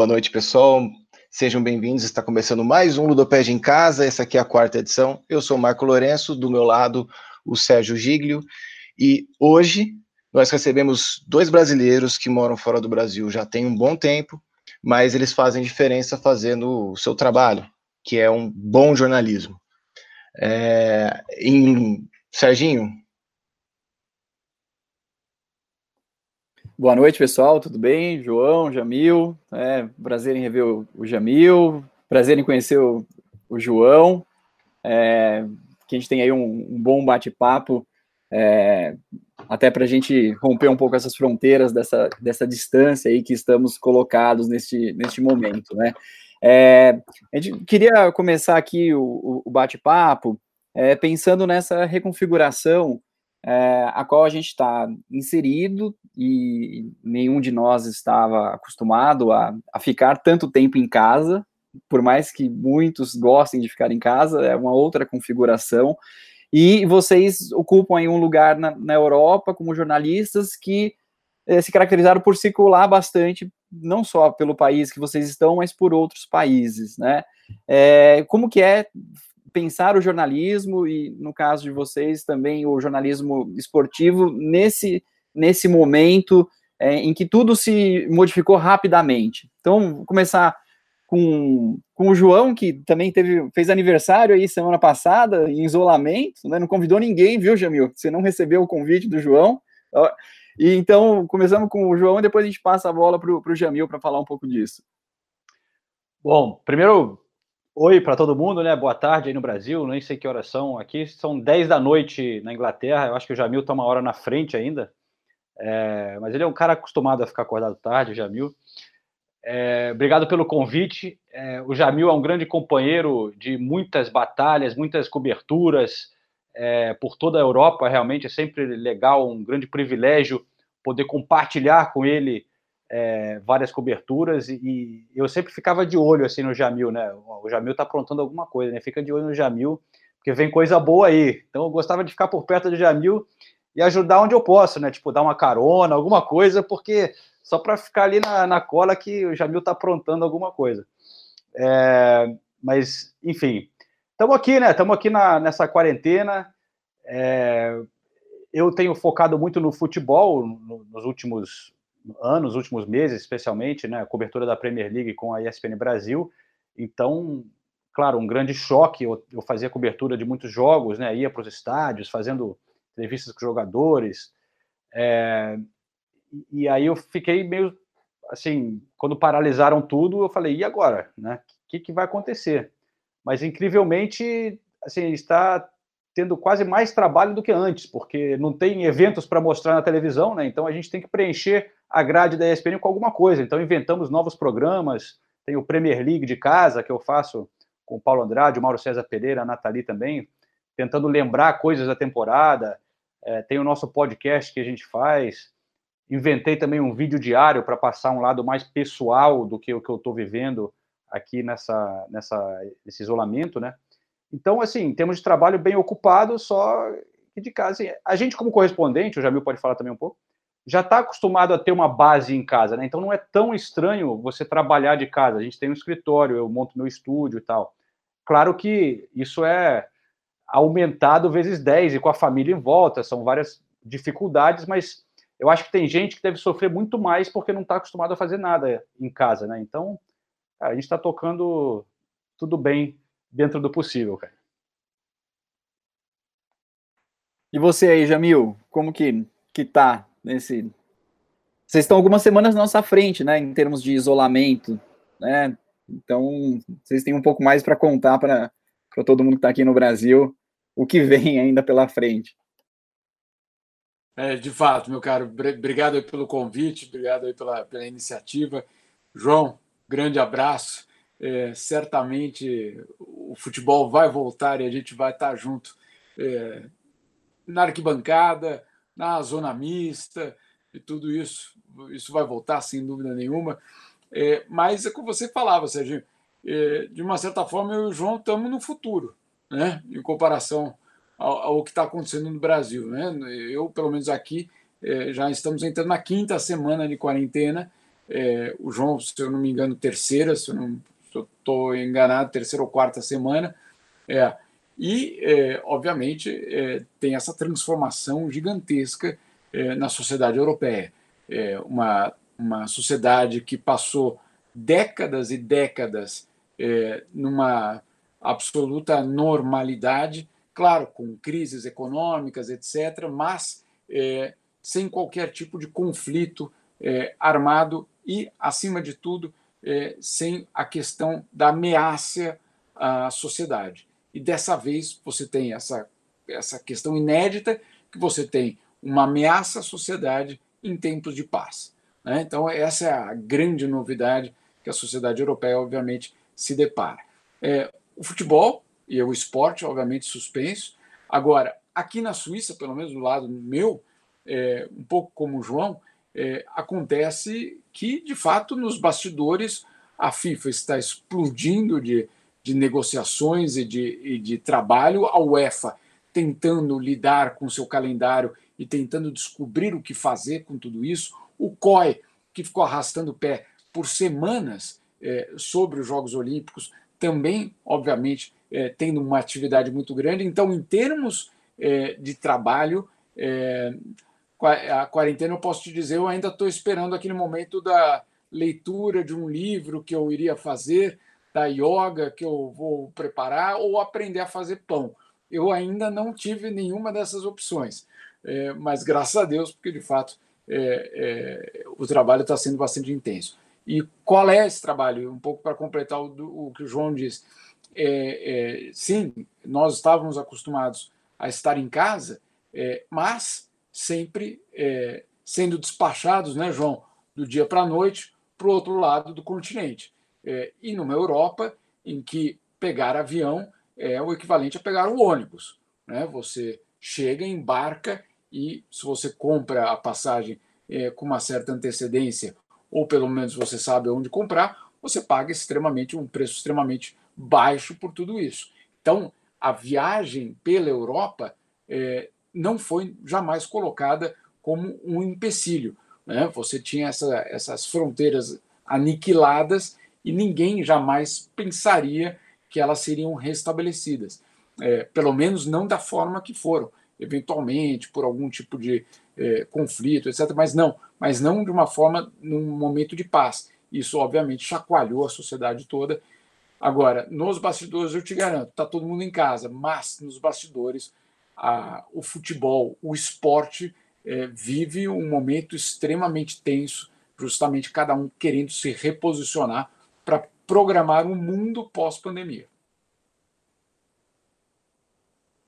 Boa noite, pessoal. Sejam bem-vindos. Está começando mais um Ludopédia em Casa. Essa aqui é a quarta edição. Eu sou o Marco Lourenço, do meu lado, o Sérgio Giglio. E hoje nós recebemos dois brasileiros que moram fora do Brasil já tem um bom tempo, mas eles fazem diferença fazendo o seu trabalho, que é um bom jornalismo. É, em Serginho, Boa noite, pessoal. Tudo bem? João, Jamil. É, prazer em rever o, Jamil. Prazer em conhecer o, o João. É, que a gente tem aí um, um bom bate-papo, é, até para a gente romper um pouco essas fronteiras dessa, dessa distância aí que estamos colocados neste, neste momento, né? É, a gente queria começar aqui o, o bate-papo é, pensando nessa reconfiguração é, a qual a gente está inserido e nenhum de nós estava acostumado a, a, ficar tanto tempo em casa, por mais que muitos gostem de ficar em casa, é uma outra configuração. E vocês ocupam aí um lugar na, na Europa como jornalistas que é, se caracterizaram por circular bastante, não só pelo país que vocês estão, mas por outros países, né? É, como que é pensar o jornalismo e, no caso de vocês, também o jornalismo esportivo nesse, nesse momento é, em que tudo se modificou rapidamente. Então, vou começar com, com o João, que também teve, fez aniversário aí semana passada, em isolamento, né? não convidou ninguém, viu, Jamil? Você não recebeu o convite do João. E então, começamos com o João e depois a gente passa a bola para o Jamil para falar um pouco disso. Bom, primeiro Oi para todo mundo, né? Boa tarde aí no Brasil, nem sei que horas são aqui. São 10 da noite na Inglaterra. Eu acho que o Jamil está uma hora na frente ainda. É, mas ele é um cara acostumado a ficar acordado tarde, o Jamil. É, obrigado pelo convite. É, o Jamil é um grande companheiro de muitas batalhas, muitas coberturas é, por toda a Europa. Realmente é sempre legal, um grande privilégio poder compartilhar com ele é, várias coberturas e, e, eu sempre ficava de olho assim no Jamil, né? O Jamil tá aprontando alguma coisa, né? Fica de olho no Jamil, porque vem coisa boa aí. Então eu gostava de ficar por perto do Jamil e ajudar onde eu posso, né? Tipo, dar uma carona, alguma coisa, porque só para ficar ali na, na, cola que o Jamil tá aprontando alguma coisa. É, mas, enfim, estamos aqui, né? Estamos aqui na, nessa quarentena. É, eu tenho focado muito no futebol no, nos últimos anos, últimos meses, especialmente, né, a cobertura da Premier League com a ESPN Brasil. Então, claro, um grande choque. Eu, eu fazia cobertura de muitos jogos, né, ia para os estádios, fazendo entrevistas com jogadores. É, e aí eu fiquei meio assim, quando paralisaram tudo, eu falei, e agora, né? O que, que vai acontecer? Mas incrivelmente, assim, está tendo quase mais trabalho do que antes, porque não tem eventos para mostrar na televisão, né? Então a gente tem que preencher a grade da ESPN com alguma coisa. Então inventamos novos programas, tem o Premier League de casa que eu faço com o Paulo Andrade, o Mauro César Pereira, a Nathalie também, tentando lembrar coisas da temporada. É, tem o nosso podcast que a gente faz. Inventei também um vídeo diário para passar um lado mais pessoal do que o que eu estou vivendo aqui nessa, nessa, nesse isolamento, né? Então, assim, temos de trabalho bem ocupado, só que de casa. Assim, a gente, como correspondente, o Jamil pode falar também um pouco, já está acostumado a ter uma base em casa, né? Então não é tão estranho você trabalhar de casa. A gente tem um escritório, eu monto meu estúdio e tal. Claro que isso é aumentado vezes 10 e com a família em volta, são várias dificuldades, mas eu acho que tem gente que deve sofrer muito mais porque não está acostumado a fazer nada em casa, né? Então, a gente está tocando tudo bem dentro do possível, cara. E você aí, Jamil, como que, que tá nesse... Vocês estão algumas semanas na nossa frente, né, em termos de isolamento, né? Então, vocês têm um pouco mais para contar para todo mundo que está aqui no Brasil o que vem ainda pela frente. É, de fato, meu caro, obrigado pelo convite, obrigado pela, pela iniciativa. João, grande abraço é, certamente o futebol vai voltar e a gente vai estar junto é, na arquibancada, na zona mista e tudo isso. Isso vai voltar sem dúvida nenhuma. É, mas é como você falava, Serginho, é, de uma certa forma eu e o João estamos no futuro, né? em comparação ao, ao que está acontecendo no Brasil. Né? Eu, pelo menos aqui, é, já estamos entrando na quinta semana de quarentena é, o João, se eu não me engano, terceira, se eu não estou enganado, terceira ou quarta semana. É, e, é, obviamente, é, tem essa transformação gigantesca é, na sociedade europeia. É, uma, uma sociedade que passou décadas e décadas é, numa absoluta normalidade, claro, com crises econômicas, etc., mas sem qualquer tipo de conflito armado e, acima de tudo, é, sem a questão da ameaça à sociedade. E dessa vez você tem essa, essa questão inédita, que você tem uma ameaça à sociedade em tempos de paz. Né? Então, essa é a grande novidade que a sociedade europeia, obviamente, se depara. É, o futebol e o esporte, obviamente, suspenso. Agora, aqui na Suíça, pelo menos do lado meu, é, um pouco como o João, é, acontece que, de fato, nos bastidores, a FIFA está explodindo de, de negociações e de, e de trabalho, a UEFA tentando lidar com seu calendário e tentando descobrir o que fazer com tudo isso, o COI, que ficou arrastando o pé por semanas é, sobre os Jogos Olímpicos, também, obviamente, é, tendo uma atividade muito grande. Então, em termos é, de trabalho, é, a quarentena, eu posso te dizer, eu ainda estou esperando aquele momento da leitura de um livro que eu iria fazer, da yoga que eu vou preparar, ou aprender a fazer pão. Eu ainda não tive nenhuma dessas opções, é, mas graças a Deus, porque de fato é, é, o trabalho está sendo bastante intenso. E qual é esse trabalho? Um pouco para completar o, o, que o João disse. É, é, sim, nós estávamos acostumados a estar em casa, é, mas sempre é, sendo despachados, né, João, do dia para a noite para o outro lado do continente. É, e numa Europa em que pegar avião é o equivalente a pegar um ônibus. Né? Você chega, embarca e se você compra a passagem é, com uma certa antecedência, ou pelo menos você sabe onde comprar, você paga extremamente um preço extremamente baixo por tudo isso. Então, a viagem pela Europa é, não foi jamais colocada como um empecilho. Né? Você tinha essa, essas fronteiras aniquiladas e ninguém jamais pensaria que elas seriam restabelecidas. É, pelo menos não da forma que foram, eventualmente por algum tipo de é, conflito, etc. Mas não, mas não de uma forma num momento de paz. Isso obviamente chacoalhou a sociedade toda. Agora, nos bastidores eu te garanto, está todo mundo em casa, mas nos bastidores a, o futebol, o esporte, é, vive um momento extremamente tenso, justamente cada um querendo se reposicionar para programar um mundo pós-pandemia.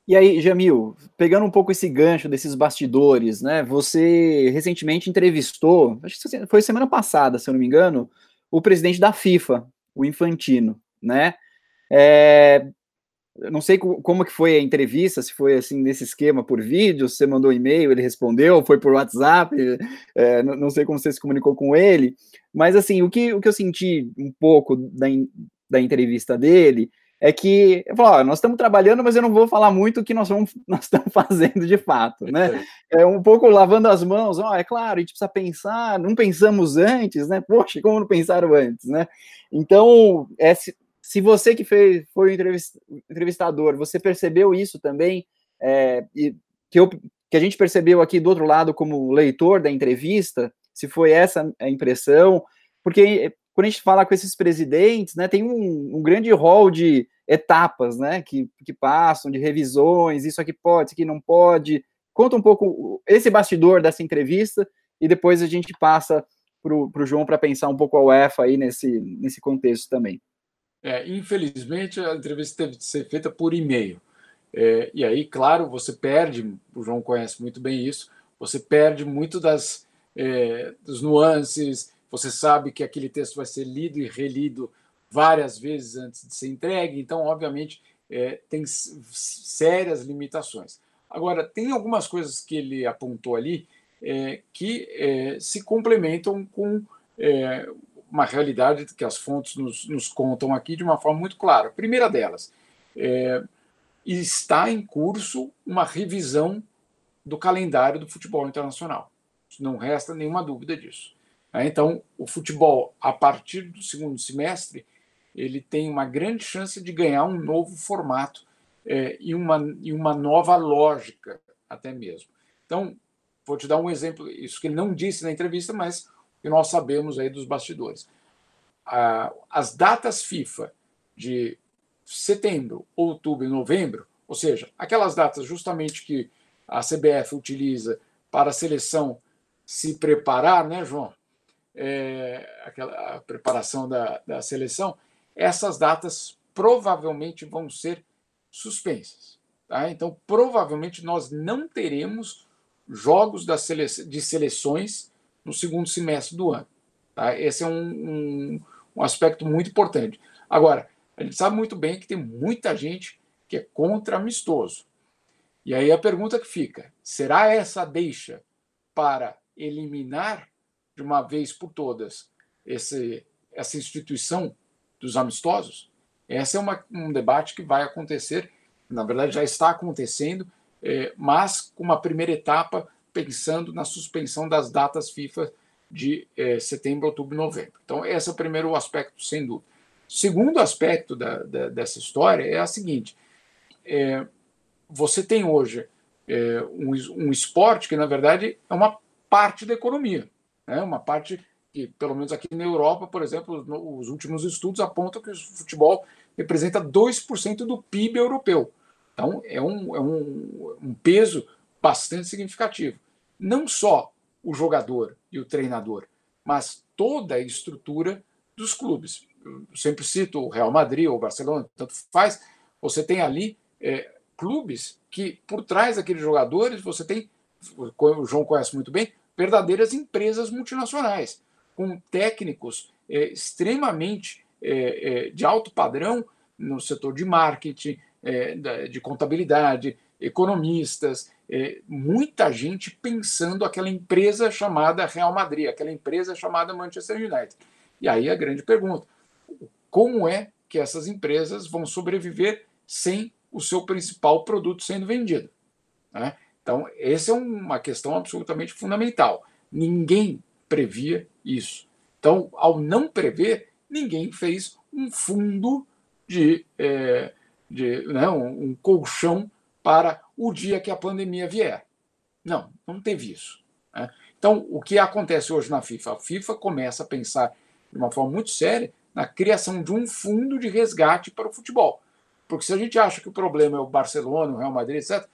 E aí, Jamil, pegando um pouco esse gancho desses bastidores, né? Você recentemente entrevistou, acho que foi semana passada, se eu não me engano, o presidente da FIFA, o Infantino, né? É, não sei como que foi a entrevista, se foi assim nesse esquema por vídeo, se você mandou um e-mail, ele respondeu, foi por WhatsApp, é, não, sei como você se comunicou com ele, mas assim, o que, o que eu senti um pouco da, da entrevista dele é que eu falo, nós estamos trabalhando, mas eu não vou falar muito o que nós, vamos, nós estamos fazendo de fato, né? É um pouco lavando as mãos, ó, é claro, a gente precisa pensar, não pensamos antes, né? Poxa, como não pensaram antes, né? Então, é, se você que fez, foi entrevistador, você percebeu isso também, é, e que, eu, que a gente percebeu aqui do outro lado como leitor da entrevista, se foi essa a impressão, porque quando a gente fala com esses presidentes, né, tem um, um grande rol de etapas, né, que, que passam, de revisões, isso aqui pode, isso aqui não pode. Conta um pouco esse bastidor dessa entrevista e depois a gente passa para o João para pensar um pouco a UEFA aí nesse, nesse contexto também. É, infelizmente, a entrevista teve de ser feita por e-mail. É, e aí, claro, você perde, o João conhece muito bem isso, você perde muito das, é, dos nuances, você sabe que aquele texto vai ser lido e relido várias vezes antes de ser entregue, então, obviamente, é, tem sérias limitações. Agora, tem algumas coisas que ele apontou ali é, que é, se complementam com é, uma realidade que as fontes nos, nos, contam aqui de uma forma muito clara. A primeira delas, é, está em curso uma revisão do calendário do futebol internacional. Não resta nenhuma dúvida disso. Né? Então, o futebol, a partir do segundo semestre, ele tem uma grande chance de ganhar um novo formato é, e, uma, e uma nova lógica, até mesmo. Então, vou te dar um exemplo, isso que ele não disse na entrevista, mas que nós sabemos aí dos bastidores. as datas FIFA de setembro, outubro e novembro, ou seja, aquelas datas justamente que a CBF utiliza para a seleção se preparar, né, João? É, aquela a preparação da, da seleção, essas datas provavelmente vão ser suspensas. Tá? Então, provavelmente nós não teremos jogos da sele de seleções no segundo semestre do ano. Tá? Esse é um, um, um aspecto muito importante. Agora, a gente sabe muito bem que tem muita gente que é contra amistoso. E aí a pergunta que fica: será essa deixa para eliminar de uma vez por todas esse, essa instituição dos amistosos? Esse é uma, um debate que vai acontecer, na verdade já está acontecendo, é, mas com uma primeira etapa pensando na suspensão das datas FIFA de é, setembro, outubro e novembro. Então, esse é o primeiro aspecto, sem dúvida. Segundo aspecto da, da, dessa história é a seguinte: é, você tem hoje é, um, um, esporte que, na verdade, é uma parte da economia, né? uma parte que, pelo menos aqui na Europa, por exemplo, os últimos estudos apontam que o futebol representa 2% do PIB europeu. Então, é um, é um, um peso bastante significativo. Não só o jogador e o treinador, mas toda a estrutura dos clubes eu sempre cito o Real Madrid ou o Barcelona, tanto faz, você tem ali é, clubes que, por trás daqueles jogadores, você tem, o João conhece muito bem, verdadeiras empresas multinacionais, com técnicos é, extremamente é, é de alto padrão no setor de marketing, é, de contabilidade, economistas, é, muita gente pensando aquela empresa chamada Real Madrid, aquela empresa chamada Manchester United. E aí a grande pergunta: como é que essas empresas vão sobreviver sem o seu principal produto sendo vendido. Né? Então, essa é uma questão absolutamente fundamental. Ninguém previa isso. Então, ao não prever, ninguém fez um fundo de, é, de né, um, um colchão para o dia que a pandemia vier. Não, não teve isso. Né? Então, o que acontece hoje na FIFA? A FIFA começa a pensar de uma forma muito séria na criação de um fundo de resgate para o futebol. Porque se a gente acha que o problema é o Barcelona, o Real Madrid, etc.,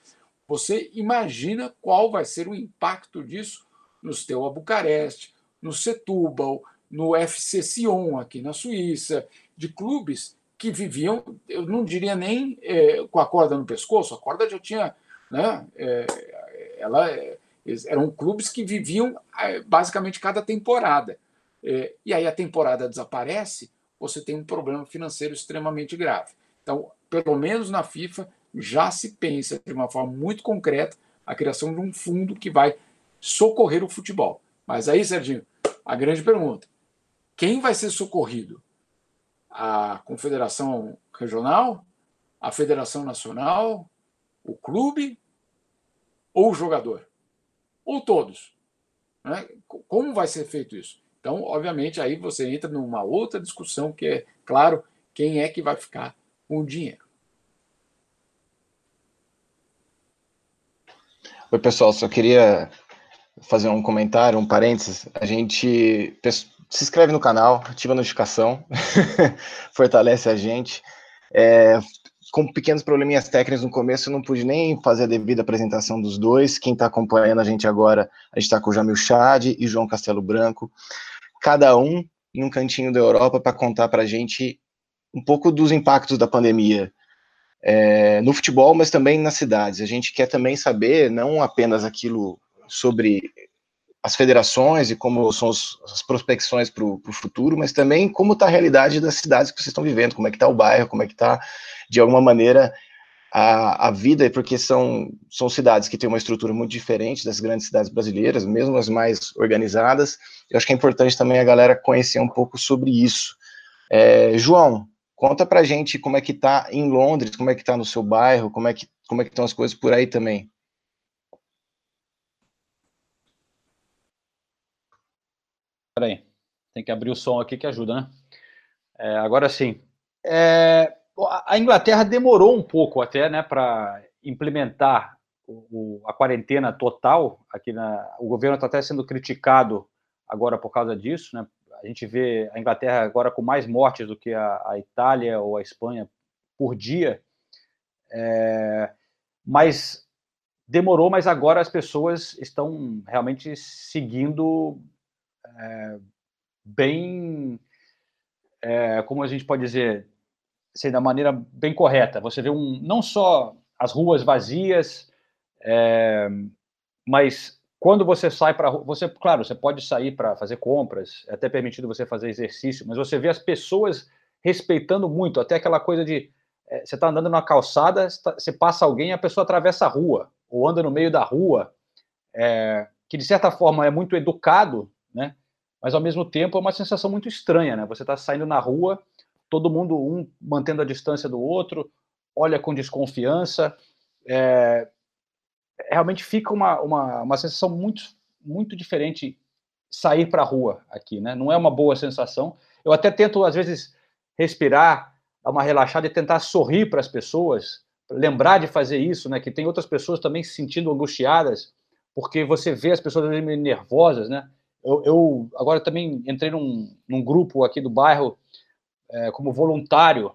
você imagina qual vai ser o impacto disso no Steaua Bucareste, no Setúbal, no FC Sion, aqui na Suíça, de clubes que viviam, eu não diria nem é, com a corda no pescoço, a corda já tinha. Né, é, ela, é, eram clubes que viviam é, basicamente cada temporada. É, e aí a temporada desaparece, você tem um problema financeiro extremamente grave. Então, pelo menos na FIFA, já se pensa de uma forma muito concreta a criação de um fundo que vai socorrer o futebol. Mas aí, Serginho, a grande pergunta: quem vai ser socorrido? A Confederação Regional? A Federação Nacional? O clube? Ou o jogador? Ou todos? Né? Como vai ser feito isso? Então, obviamente, aí você entra numa outra discussão que é, claro, quem é que vai ficar com o dinheiro. Oi, pessoal, só queria fazer um comentário, um parênteses. A gente se inscreve no canal, ativa a notificação, fortalece a gente. É, com pequenos probleminhas técnicos no começo, eu não pude nem fazer a devida apresentação dos dois. Quem está acompanhando a gente agora, a gente está com o Jamil Chad e João Castelo Branco, cada um em um cantinho da Europa para contar para a gente um pouco dos impactos da pandemia é, no futebol, mas também nas cidades. A gente quer também saber não apenas aquilo sobre as federações e como são os, as prospecções para o futuro, mas também como está a realidade das cidades que vocês estão vivendo, como é que está o bairro, como é que está, de alguma maneira, a, a vida, porque são, são cidades que têm uma estrutura muito diferente das grandes cidades brasileiras, mesmo as mais organizadas. Eu acho que é importante também a galera conhecer um pouco sobre isso. É, João, conta pra gente como é que tá em Londres, como é que tá no seu bairro, como é que, como é que estão as coisas por aí também. Peraí, tem que abrir o som aqui que ajuda, né? É, agora sim. É, a Inglaterra demorou um pouco até, né, para implementar o, a quarentena total aqui na. O governo está até sendo criticado agora por causa disso, né? A gente vê a Inglaterra agora com mais mortes do que a, a Itália ou a Espanha por dia. É, mas demorou, mas agora as pessoas estão realmente seguindo é, bem, é, como a gente pode dizer, assim, da maneira bem correta. Você vê um, não só as ruas vazias, é, mas quando você sai para você, claro, você pode sair para fazer compras, é até permitido você fazer exercício, mas você vê as pessoas respeitando muito, até aquela coisa de é, você está andando na calçada, você passa alguém, a pessoa atravessa a rua ou anda no meio da rua, é, que de certa forma é muito educado, né? Mas ao mesmo tempo é uma sensação muito estranha, né? Você está saindo na rua, todo mundo um mantendo a distância do outro, olha com desconfiança, é, realmente fica uma, uma, uma sensação muito, muito diferente sair para a rua aqui, né? Não é uma boa sensação. Eu até tento, às vezes, respirar, dar uma relaxada e tentar sorrir para as pessoas, lembrar de fazer isso, né? Que tem outras pessoas também se sentindo angustiadas, porque você vê as pessoas meio nervosas, né? Eu, eu agora também entrei num, num grupo aqui do bairro é, como voluntário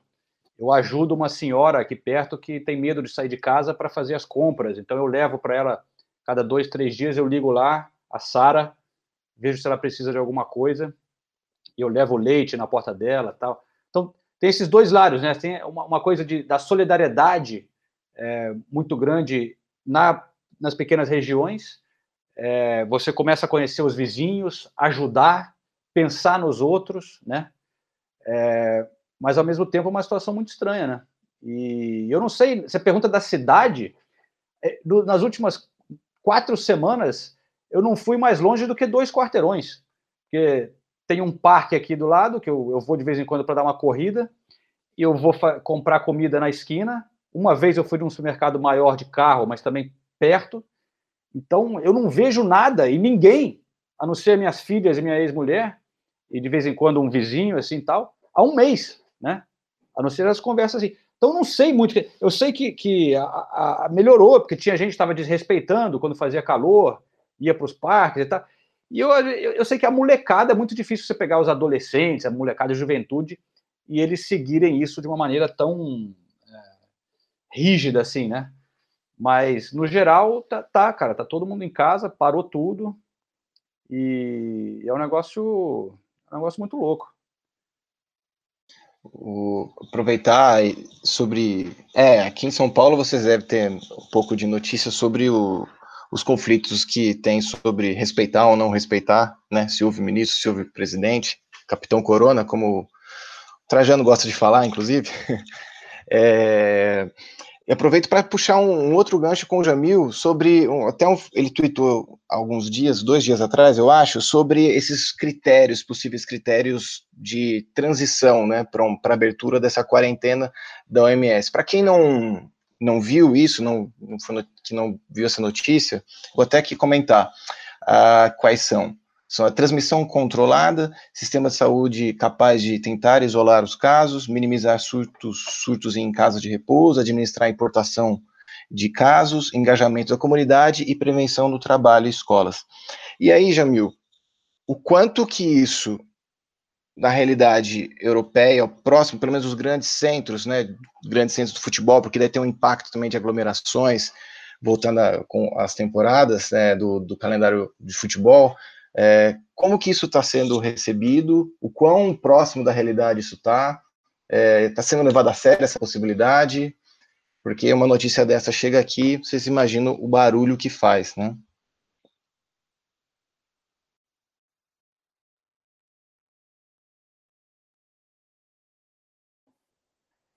eu ajudo uma senhora aqui perto que tem medo de sair de casa para fazer as compras. Então eu levo para ela cada dois, três dias eu ligo lá a Sara, vejo se ela precisa de alguma coisa e eu levo leite na porta dela, tal. Então tem esses dois lados, né? Tem uma, uma coisa de, da solidariedade é, muito grande na, nas pequenas regiões. É, você começa a conhecer os vizinhos, ajudar, pensar nos outros, né? É, mas ao mesmo tempo é uma situação muito estranha, né? E eu não sei, você pergunta da cidade, é, nas últimas quatro semanas eu não fui mais longe do que dois quarteirões, porque tem um parque aqui do lado que eu, eu vou de vez em quando para dar uma corrida e eu vou comprar comida na esquina. Uma vez eu fui num supermercado maior de carro, mas também perto. Então eu não vejo nada e ninguém, a não ser minhas filhas e minha ex-mulher e de vez em quando um vizinho assim tal, há um mês né? A não ser as conversas assim. Então, não sei muito. Eu sei que, que a, a, melhorou, porque tinha gente que estava desrespeitando quando fazia calor, ia para os parques e tal. E eu, eu, eu, sei que a molecada é muito difícil você pegar os adolescentes, a molecada a juventude, e eles seguirem isso de uma maneira tão é, rígida assim, né? Mas, no geral, tá, tá, cara, tá todo mundo em casa, parou tudo, e é um negócio, é um negócio muito louco o, aproveitar sobre. É, aqui em São Paulo vocês devem ter um pouco de notícia sobre o, os conflitos que tem sobre respeitar ou não respeitar, né? Se houve ministro, se houve presidente, Capitão Corona, como o Trajano gosta de falar, inclusive. É, e aproveito para puxar um, um, outro gancho com o Jamil sobre. Um, até um, ele tweetou alguns dias, dois dias atrás, eu acho, sobre esses critérios, possíveis critérios de transição né, para um, abertura dessa quarentena da OMS. Para quem não, não viu isso, não, não que não viu essa notícia, vou até aqui comentar uh, quais são. São a transmissão controlada, sistema de saúde capaz de tentar isolar os casos, minimizar surtos, surtos em casa de repouso, administrar a importação de casos, engajamento da comunidade e prevenção no trabalho e escolas. E aí, Jamil, o quanto que isso, na realidade europeia, próximo, pelo menos os grandes centros, né, grandes centros do futebol, porque deve ter um impacto também de aglomerações, voltando a, com as temporadas né, do, do calendário de futebol, é, como que isso está sendo recebido? O quão próximo da realidade isso está? Está é, tá sendo levado a sério essa possibilidade? Porque uma notícia dessa chega aqui, vocês imaginam o barulho que faz, né?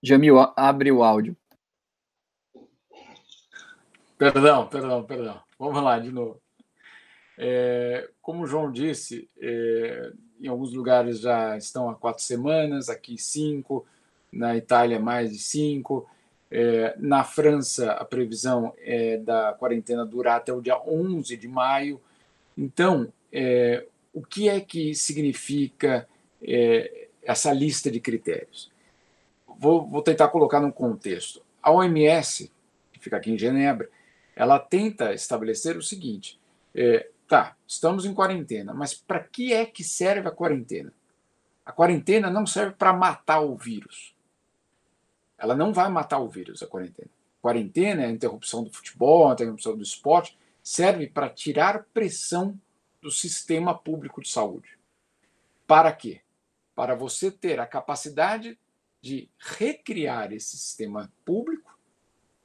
Jamil, abre o áudio. Perdão, perdão, perdão. Vamos lá de novo. É, como o João disse, é, em alguns lugares já estão há quatro semanas, aqui cinco, na Itália mais de cinco. É, na França, a previsão é da quarentena durar até o dia 11 de maio. Então, é, o que é que significa é, essa lista de critérios? Vou, vou tentar colocar num contexto. A OMS, que fica aqui em Genebra, ela tenta estabelecer o seguinte: é, tá, estamos em quarentena, mas para que é que serve a quarentena? A quarentena não serve para matar o vírus. Ela não vai matar o vírus, a quarentena. Quarentena, a interrupção do futebol, a interrupção do esporte, serve para tirar pressão do sistema público de saúde. Para quê? Para você ter a capacidade de recriar esse sistema público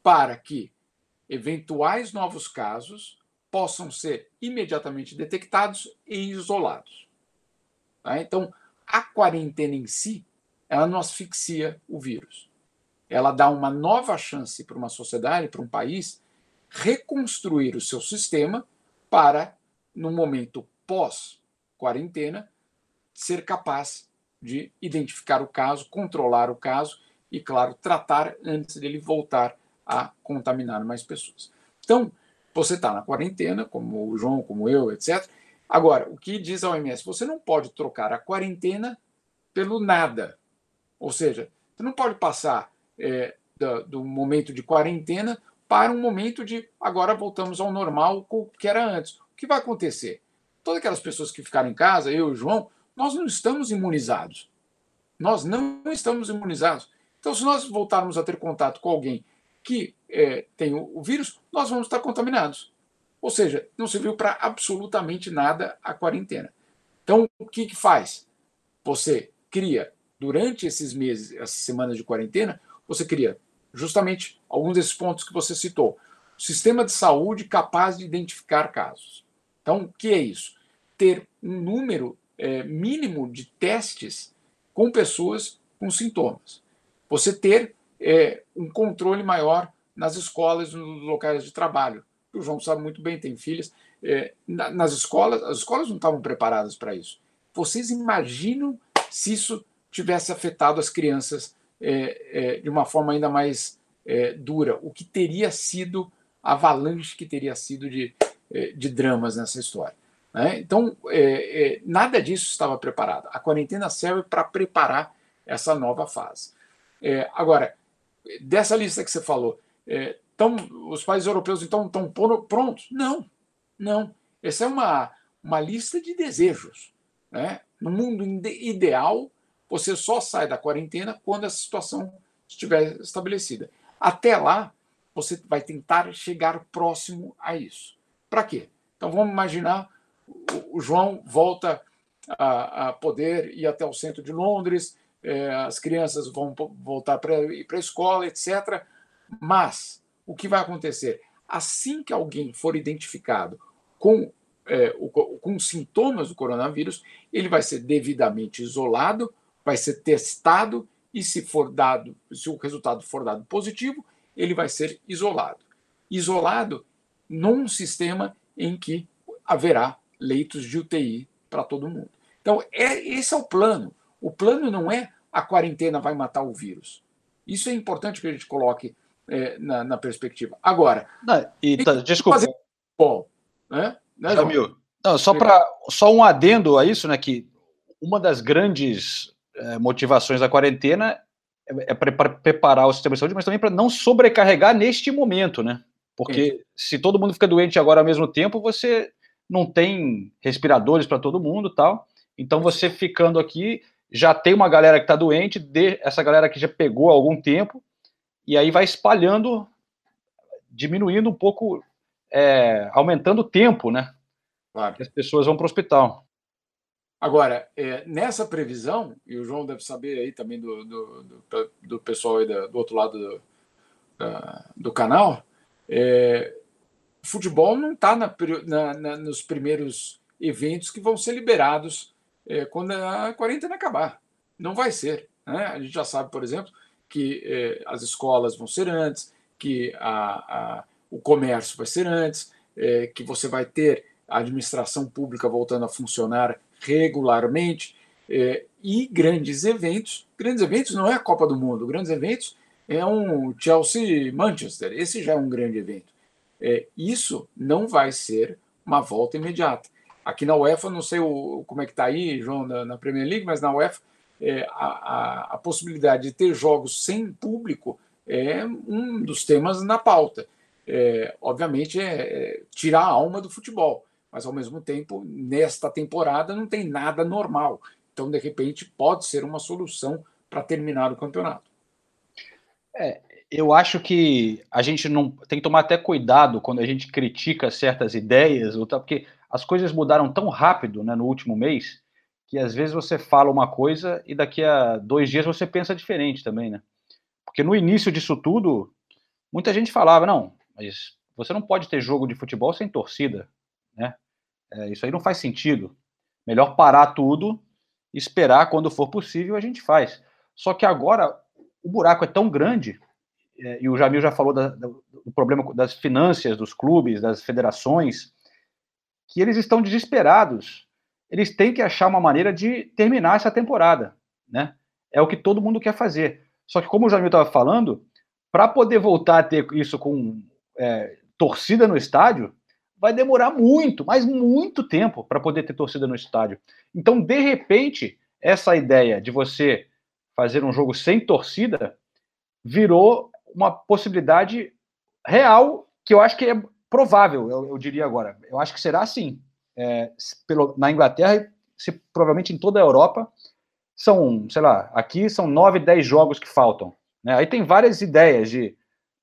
para que eventuais novos casos possam ser imediatamente detectados e isolados. Tá? Então, a quarentena em si, ela não asfixia o vírus. Ela dá uma nova chance para uma sociedade, para um país, reconstruir o seu sistema para, no momento pós-quarentena, ser capaz de identificar o caso, controlar o caso e, claro, tratar antes dele voltar a contaminar mais pessoas. Então, você está na quarentena, como o João, como eu, etc. Agora, o que diz a OMS? Você não pode trocar a quarentena pelo nada. Ou seja, você não pode passar é, do, do, momento de quarentena para um momento de agora voltamos ao normal que era antes. O que vai acontecer? Todas aquelas pessoas que ficaram em casa, eu e o João, nós não estamos imunizados. Nós não estamos imunizados. Então, se nós voltarmos a ter contato com alguém que é, tem o, o vírus, nós vamos estar contaminados. Ou seja, não serviu para absolutamente nada a quarentena. Então, o que, que faz? Você cria, durante esses meses, essas semanas de quarentena, você cria justamente alguns desses pontos que você citou. Sistema de saúde capaz de identificar casos. Então, o que é isso? Ter um número é, mínimo de testes com pessoas com sintomas. Você ter é, um controle maior nas escolas, nos locais de trabalho. O João sabe muito bem, tem filhas. É, nas escolas, as escolas não estavam preparadas para isso. Vocês imaginam se isso tivesse afetado as crianças é, é, de uma forma ainda mais é, dura? O que teria sido a avalanche que teria sido de, é, de dramas nessa história? Né? Então, nada disso estava preparado. A quarentena serve para preparar essa nova fase. agora, dessa lista que você falou, é, tão, os países europeus então estão prontos? Não, não. Essa é uma, uma lista de desejos. Né? No mundo ideal, você só sai da quarentena quando essa situação estiver estabelecida. Até lá, você vai tentar chegar próximo a isso. Para quê? Então vamos imaginar o, João volta a, a, poder ir até o centro de Londres, é, as crianças vão voltar para a escola, etc. Mas o que vai acontecer? Assim que alguém for identificado com, é, o, com sintomas do coronavírus, ele vai ser devidamente isolado, vai ser testado e se for dado, se o resultado for dado positivo, ele vai ser isolado. Isolado num sistema em que haverá leitos de UTI para todo mundo. Então, é, esse é o plano. O plano não é a quarentena vai matar o vírus. Isso é importante que a gente coloque é, na, na, perspectiva. Agora, não, e, tá, desculpa. Fazer bom, né? né Jamil? Não, só para só um adendo a isso, né? Que uma das grandes é, motivações da quarentena é, é para preparar o sistema de saúde, mas também para não sobrecarregar neste momento, né? Porque se todo mundo fica doente agora ao mesmo tempo, você não tem respiradores para todo mundo, tal. Então você ficando aqui já tem uma galera que está doente, de, essa galera que já pegou há algum tempo, e aí vai espalhando, diminuindo um pouco, é, aumentando o tempo, né? Claro. Que as pessoas vão para o hospital. Agora, é, nessa previsão, e o João deve saber aí também do, do, do, do pessoal aí do, do outro lado do, da, do canal, é, o futebol não está nos primeiros eventos que vão ser liberados é, quando a quarentena acabar. Não vai ser. Né? A gente já sabe, por exemplo, que é, as escolas vão ser antes, que a, a, o comércio vai ser antes, é, que você vai ter a administração pública voltando a funcionar regularmente é, e grandes eventos. Grandes eventos não é a Copa do Mundo, grandes eventos é um Chelsea-Manchester. Esse já é um grande evento. É, isso não vai ser uma volta imediata. Aqui na UEFA, não sei o, como é que está aí, João, na, na, Premier League, mas na UEFA, é, a, a, a, possibilidade de ter jogos sem público é um dos temas na pauta. É, obviamente, é, é tirar a alma do futebol, mas ao mesmo tempo, nesta temporada, não tem nada normal. Então, de repente, pode ser uma solução para terminar o campeonato. É, eu acho que a gente não tem que tomar até cuidado quando a gente critica certas ideias, porque as coisas mudaram tão rápido né, no último mês que às vezes você fala uma coisa e daqui a dois dias você pensa diferente também, né? Porque no início disso tudo, muita gente falava, não, mas você não pode ter jogo de futebol sem torcida, né? É, isso aí não faz sentido. Melhor parar tudo, esperar quando for possível a gente faz. Só que agora o buraco é tão grande é, e o Jamil já falou da, do problema das finanças dos clubes, das federações, que eles estão desesperados. Eles têm que achar uma maneira de terminar essa temporada, né? É o que todo mundo quer fazer. Só que, como o Jamil estava falando, para poder voltar a ter isso com é, torcida no estádio, vai demorar muito, mas muito tempo para poder ter torcida no estádio. Então, de repente, essa ideia de você fazer um jogo sem torcida virou uma possibilidade real que eu acho que é provável, eu, eu diria agora. Eu acho que será assim. É, pelo, na Inglaterra, se, provavelmente em toda a Europa, são, sei lá, aqui são nove, dez jogos que faltam. Né? Aí tem várias ideias de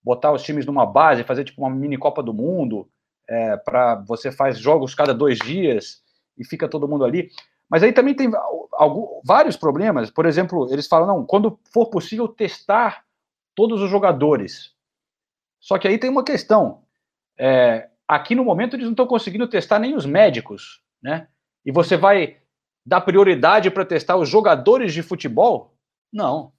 botar os times numa base, fazer tipo uma mini Copa do Mundo, é, para você faz jogos cada dois dias e fica todo mundo ali. Mas aí também tem algum, vários problemas. Por exemplo, eles falam, não, quando for possível testar todos os jogadores. Só que aí tem uma questão. É, aqui no momento eles não estão conseguindo testar nem os médicos, né? E você vai dar prioridade para testar os jogadores de futebol? Não.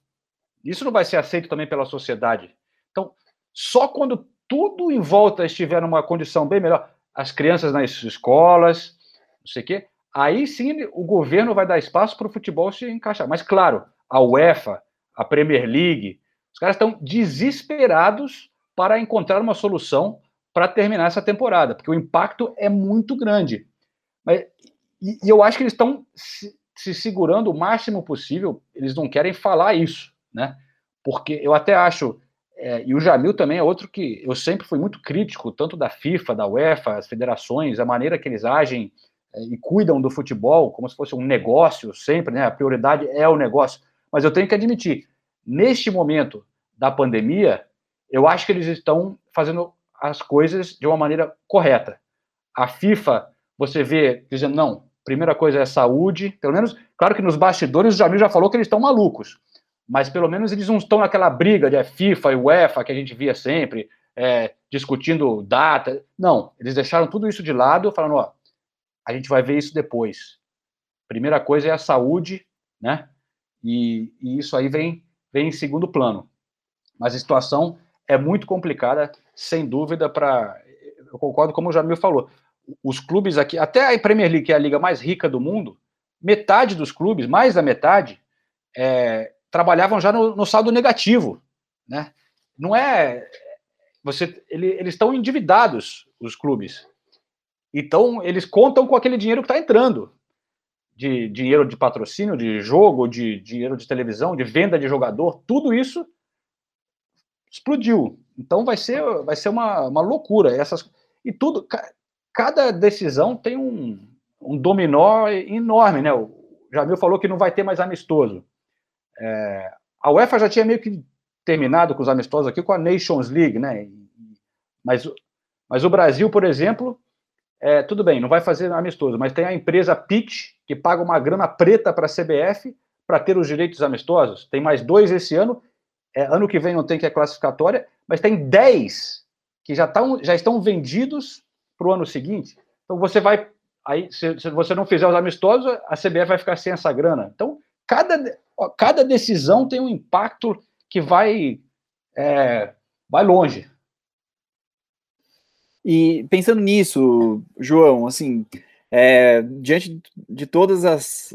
Isso não vai ser aceito também pela sociedade. Então, só quando tudo em volta estiver numa condição bem melhor, as crianças nas escolas, não sei o quê, aí sim o governo vai dar espaço para o futebol se encaixar. Mas, claro, a UEFA, a Premier League, os caras estão desesperados para encontrar uma solução para terminar essa temporada, porque o impacto é muito grande. Mas, e, e eu acho que eles estão se, se, segurando o máximo possível, eles não querem falar isso, né? Porque eu até acho, é, e o Jamil também é outro que eu sempre fui muito crítico, tanto da FIFA, da UEFA, as federações, a maneira que eles agem é, e cuidam do futebol como se fosse um negócio sempre, né? A prioridade é o negócio. Mas eu tenho que admitir, neste momento da pandemia, eu acho que eles estão fazendo as coisas de uma maneira correta. A FIFA, você vê dizendo, não, primeira coisa é saúde, pelo menos, claro que nos bastidores o Jamil já falou que eles estão malucos, mas pelo menos eles não estão naquela briga de FIFA e UEFA que a gente via sempre, é, discutindo data. Não, eles deixaram tudo isso de lado, falando, ó, a gente vai ver isso depois. Primeira coisa é a saúde, né? E, e isso aí vem vem em segundo plano. Mas a situação é muito complicada, sem dúvida, para. Eu concordo como o Jamil falou. Os clubes aqui, até a Premier League, que é a liga mais rica do mundo, metade dos clubes, mais da metade, é, trabalhavam já no, no, saldo negativo. Né? Não é. Você, ele, eles estão endividados, os clubes. Então, eles contam com aquele dinheiro que está entrando de dinheiro de patrocínio, de jogo, de dinheiro de televisão, de venda de jogador, tudo isso explodiu. Então vai ser, vai ser uma, uma loucura. Essas, e tudo, cada decisão tem um, um dominó enorme, né? O Jamil falou que não vai ter mais amistoso. É, a UEFA já tinha meio que terminado com os amistosos aqui com a Nations League, né? Mas, mas o Brasil, por exemplo, é, tudo bem, não vai fazer amistoso, mas tem a empresa Pitch, que paga uma grana preta para a CBF para ter os direitos amistosos. Tem mais dois esse ano. É, ano que vem não tem que é classificatória, mas tem dez que já, tão, já estão vendidos para o ano seguinte. Então você vai. Aí, se, se, você não fizer os amistosos, a CBF vai ficar sem essa grana. Então, cada, cada decisão tem um impacto que vai, é, vai longe. E pensando nisso, João, assim, é, diante de todas as,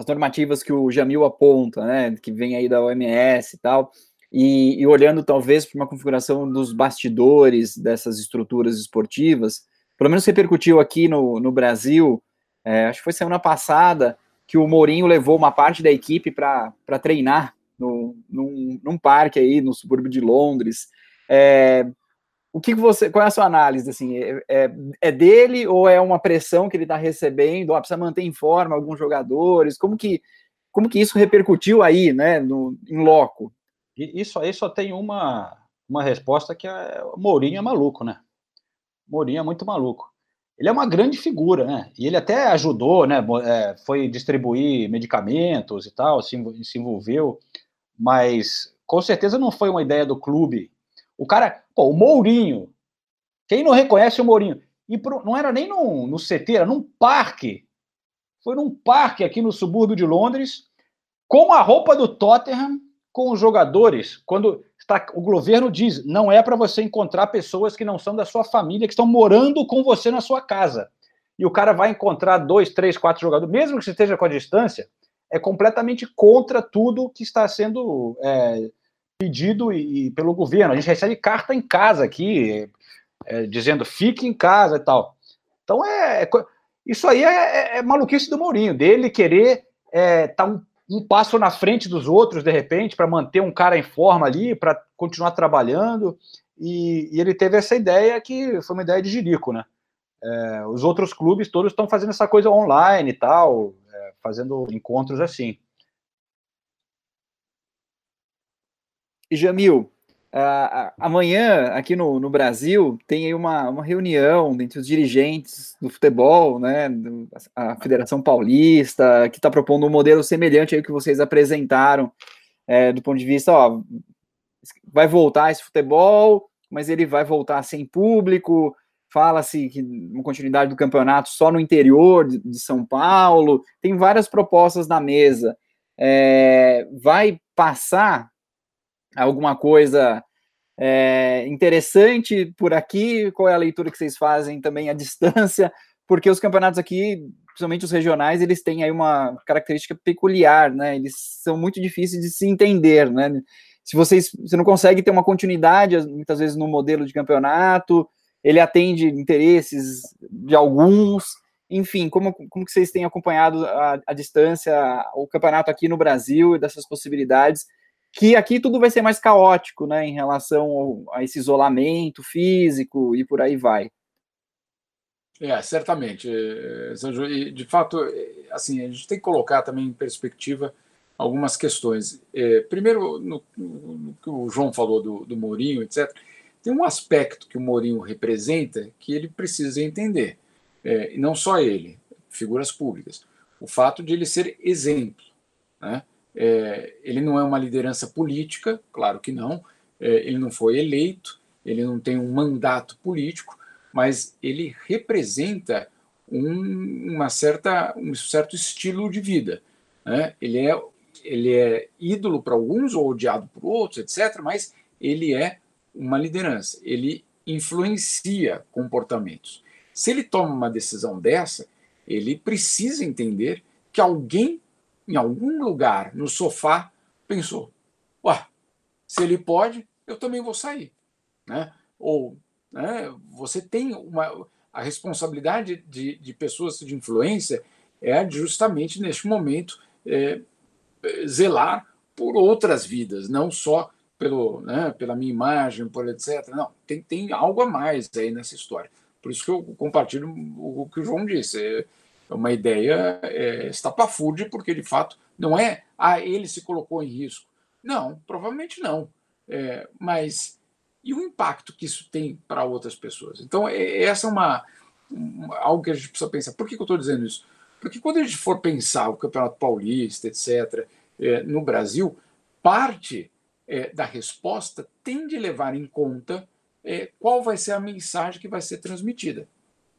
as normativas que o Jamil aponta, né, que vem aí da OMS e tal, e, e olhando talvez para uma configuração dos bastidores dessas estruturas esportivas, pelo menos repercutiu aqui no, no Brasil É, acho que foi semana passada que o Mourinho levou uma parte da equipe para treinar no, num, num, parque aí no subúrbio de Londres. É, o que você, qual é a sua análise? Assim, é, é, é dele ou é uma pressão que ele está recebendo? Ou precisa manter em forma alguns jogadores? Como que, como que isso repercutiu aí, né, no, em loco? Isso aí só tem uma, uma resposta que é o Mourinho é maluco, né? Mourinho é muito maluco. Ele é uma grande figura, né? E ele até ajudou, né? É, foi distribuir medicamentos e tal, se envolveu, mas com certeza não foi uma ideia do clube o cara, pô, o Mourinho. Quem não reconhece o Mourinho? E pro, não era nem no, no CT, era num parque. Foi num parque aqui no subúrbio de Londres, com a roupa do Tottenham, com os jogadores. Quando está, o governo diz, não é para você encontrar pessoas que não são da sua família, que estão morando com você na sua casa. E o cara vai encontrar dois, três, quatro jogadores, mesmo que você esteja com a distância, é completamente contra tudo que está sendo é, pedido e, e, pelo governo. A gente recebe carta em casa aqui, é, dizendo fique em casa e tal. Então, é, é isso aí é, é, é, maluquice do Mourinho, dele querer estar é, tá um, um, passo na frente dos outros, de repente, para manter um cara em forma ali, para continuar trabalhando. E, e, ele teve essa ideia que foi uma ideia de Jirico, né? É, os outros clubes todos estão fazendo essa coisa online e tal, fazendo encontros assim. Jamil, uh, amanhã aqui no, no Brasil tem aí uma, uma reunião entre os dirigentes do futebol, né, a Federação Paulista, que está propondo um modelo semelhante ao que vocês apresentaram, é, do ponto de vista, ó, vai voltar esse futebol, mas ele vai voltar sem público, fala-se que uma continuidade do campeonato só no interior de, de São Paulo, tem várias propostas na mesa. É, vai passar alguma coisa é, interessante por aqui? Qual é a leitura que vocês fazem também à distância? Porque os campeonatos aqui, principalmente os regionais, eles têm aí uma característica peculiar, né? Eles são muito difíceis de se entender, né? Se vocês, você não consegue ter uma continuidade, muitas vezes, no modelo de campeonato, ele atende interesses de alguns, enfim, como, como que vocês têm acompanhado à distância o campeonato aqui no Brasil e dessas possibilidades? Que aqui tudo vai ser mais caótico, né, em relação a esse isolamento físico e por aí vai. É, certamente. É, de fato, é, assim, a gente tem que colocar também em perspectiva algumas questões. É, primeiro, no, no, que o João falou do, do Mourinho, etc., tem um aspecto que o Mourinho representa que ele precisa entender. É, e não só ele, figuras públicas. O fato de ele ser exemplo. Né? É, ele não é uma liderança política, claro que não, é, ele não foi eleito, ele não tem um mandato político, mas ele representa um, uma certa, um certo estilo de vida. Né? Ele, é, ele é ídolo para alguns ou odiado por outros, etc., mas ele é uma liderança, ele influencia comportamentos. Se ele toma uma decisão dessa, ele precisa entender que alguém em algum lugar no sofá, pensou: Ué, se ele pode, eu também vou sair. Né? Ou né, você tem uma. A responsabilidade de, de pessoas de influência é justamente neste momento é, zelar por outras vidas, não só pelo, né, pela minha imagem, por etc. Não, tem, tem algo a mais aí nessa história. Por isso que eu compartilho o que o João disse. É, uma ideia é, estapafúrdia, porque de fato não é, ah, ele se colocou em risco. Não, provavelmente não. É, mas e o impacto que isso tem para outras pessoas? Então, é, essa é uma, algo que a gente precisa pensar. Por que, que eu estou dizendo isso? Porque quando a gente for pensar o Campeonato Paulista, etc., é, no Brasil, parte é, da resposta tem de levar em conta é, qual vai ser a mensagem que vai ser transmitida.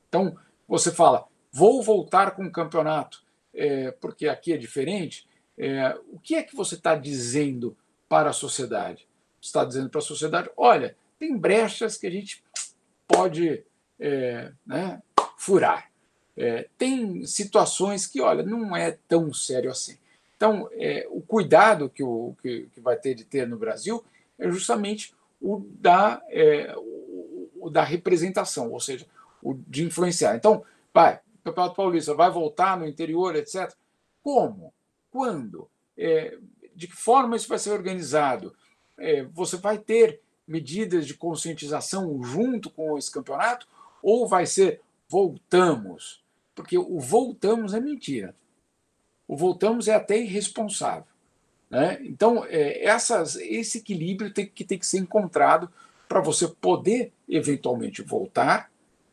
Então, você fala, vou voltar com o campeonato, é, porque aqui é diferente. É, o que é que você está dizendo para a sociedade? Você está dizendo para a sociedade: olha, tem brechas que a gente pode é, né, furar. É, tem situações que, olha, não é tão sério assim. Então, é, o cuidado que, o, que, que, vai ter de ter no Brasil é justamente o da, é, o, o da representação, ou seja, o de influenciar. Então, vai, Campeonato Paulista vai voltar no interior, etc. Como? Quando? É, de que forma isso vai ser organizado? É, você vai ter medidas de conscientização junto com esse campeonato? Ou vai ser voltamos? Porque o voltamos é mentira. O voltamos é até irresponsável. Né? Então, é, essas, esse equilíbrio tem que, tem que ser encontrado para você poder, eventualmente, voltar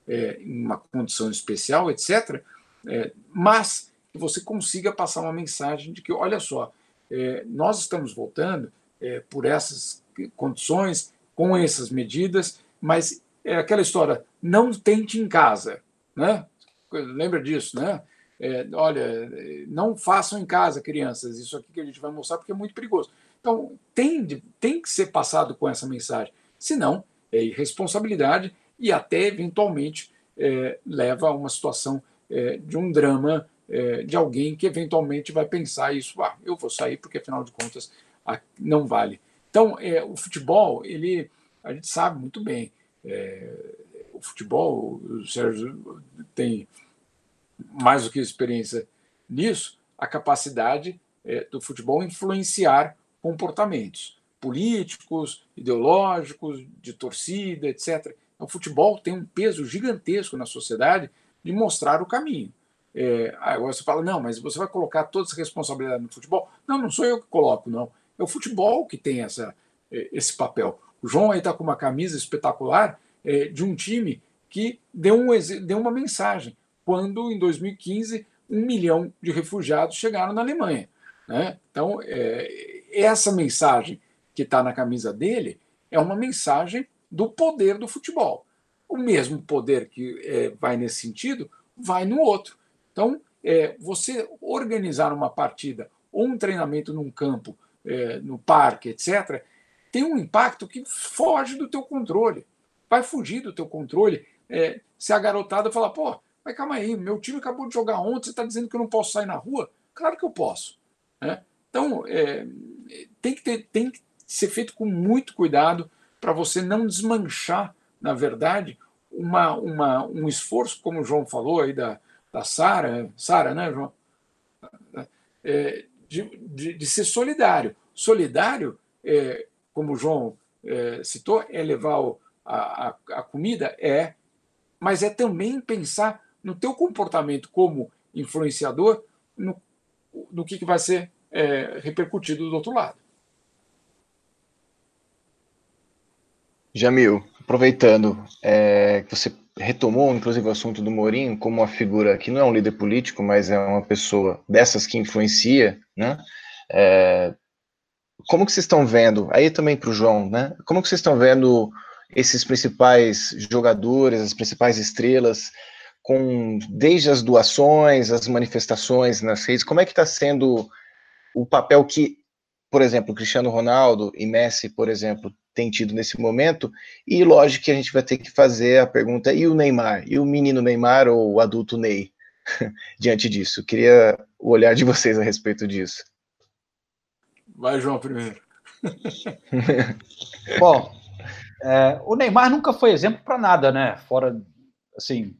é, em uma condição especial, etc., é, mas que você consiga passar uma mensagem de que, olha só, é, nós estamos voltando é, por essas condições, com essas medidas, mas é aquela história, não tente em casa, né? Lembra disso, né? É, olha, não façam em casa, crianças, isso aqui que a gente vai mostrar porque é muito perigoso. Então, tem, tem que ser passado com essa mensagem, senão é irresponsabilidade e até, eventualmente, é, leva a uma situação é, de um drama é, de alguém que, eventualmente, vai pensar isso, ah, eu vou sair porque, afinal de contas, não vale. Então, é, o futebol, ele, a gente sabe muito bem, é, o futebol, o Sérgio tem mais do que experiência nisso, a capacidade é, do futebol influenciar comportamentos políticos, ideológicos, de torcida, etc. O futebol tem um peso gigantesco na sociedade de mostrar o caminho. É, agora você fala, não, mas você vai colocar toda essa responsabilidade no futebol? Não, não sou eu que coloco, não. É o futebol que tem essa, é, esse papel. O João aí está com uma camisa espetacular é, de um time que deu, um, deu uma mensagem quando, em 2015, um milhão de refugiados chegaram na Alemanha. Né? Então, é, essa mensagem que está na camisa dele é uma mensagem do poder do futebol. O mesmo poder que é, vai nesse sentido vai no outro. Então, é, você organizar uma partida ou um treinamento num campo, é, no parque, etc., tem um impacto que foge do teu controle. Vai fugir do teu controle. É, se a garotada falar, pô, mas calma aí, meu time acabou de jogar ontem, você está dizendo que eu não posso sair na rua? Claro que eu posso. Né? Então, é, tem, que ter, tem que ser feito com muito cuidado para você não desmanchar, na verdade, uma, uma, um esforço, como o João falou aí da, da Sara, Sara, né, João? É, de, de, de, ser solidário. Solidário, é, como o João é, citou, é levar o, a, a, comida, é, mas é também pensar no teu comportamento como influenciador, no, no que, que vai ser é, repercutido do outro lado. Jamil, aproveitando é, que você retomou, inclusive, o assunto do Mourinho como uma figura que não é um líder político, mas é uma pessoa dessas que influencia, né? É, como que vocês estão vendo, aí também para o João, né? Como que vocês estão vendo esses principais jogadores, as principais estrelas com desde as doações, as manifestações nas redes, como é que está sendo o papel que, por exemplo, Cristiano Ronaldo e Messi, por exemplo, têm tido nesse momento? E lógico que a gente vai ter que fazer a pergunta: e o Neymar? E o menino Neymar ou o adulto Ney? Diante disso, queria o olhar de vocês a respeito disso. Vai, João, primeiro. Bom, é, o Neymar nunca foi exemplo para nada, né? Fora, assim,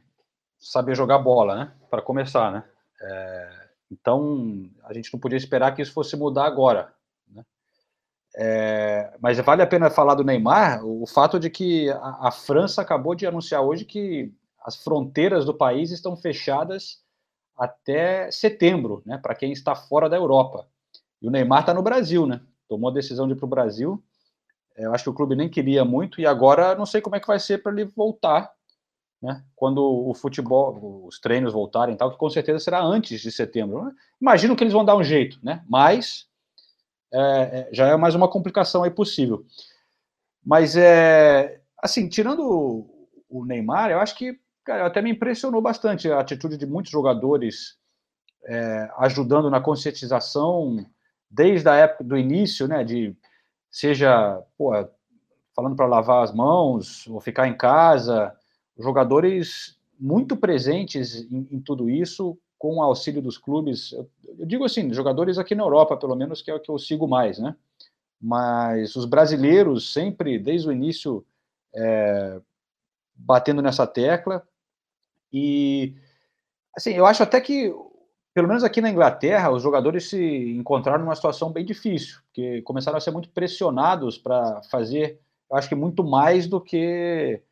saber jogar bola, né? Para começar, né? É, então, a gente não podia esperar que isso fosse mudar agora. Né? É, mas vale a pena falar do Neymar, o fato de que a, a, França acabou de anunciar hoje que as fronteiras do país estão fechadas até setembro, né? Para quem está fora da Europa. E o Neymar está no Brasil, né? Tomou a decisão de ir para o Brasil. É, eu acho que o clube nem queria muito e agora não sei como é que vai ser para ele voltar né? Quando o futebol, os treinos voltarem tal, que com certeza será antes de setembro. Imagino que eles vão dar um jeito, né? Mas é, é, já é mais uma complicação aí possível. Mas é assim, tirando o Neymar, eu acho que cara, até me impressionou bastante a atitude de muitos jogadores é, ajudando na conscientização desde a época do início, né? De seja pô, falando para lavar as mãos ou ficar em casa jogadores muito presentes em, em, tudo isso, com o auxílio dos clubes. Eu, digo assim, jogadores aqui na Europa, pelo menos, que é o que eu sigo mais, né? Mas os brasileiros sempre, desde o início, é, batendo nessa tecla. E Assim, eu acho até que, pelo menos aqui na Inglaterra, os jogadores se encontraram numa situação bem difícil, porque começaram a ser muito pressionados para fazer, eu acho que muito mais do que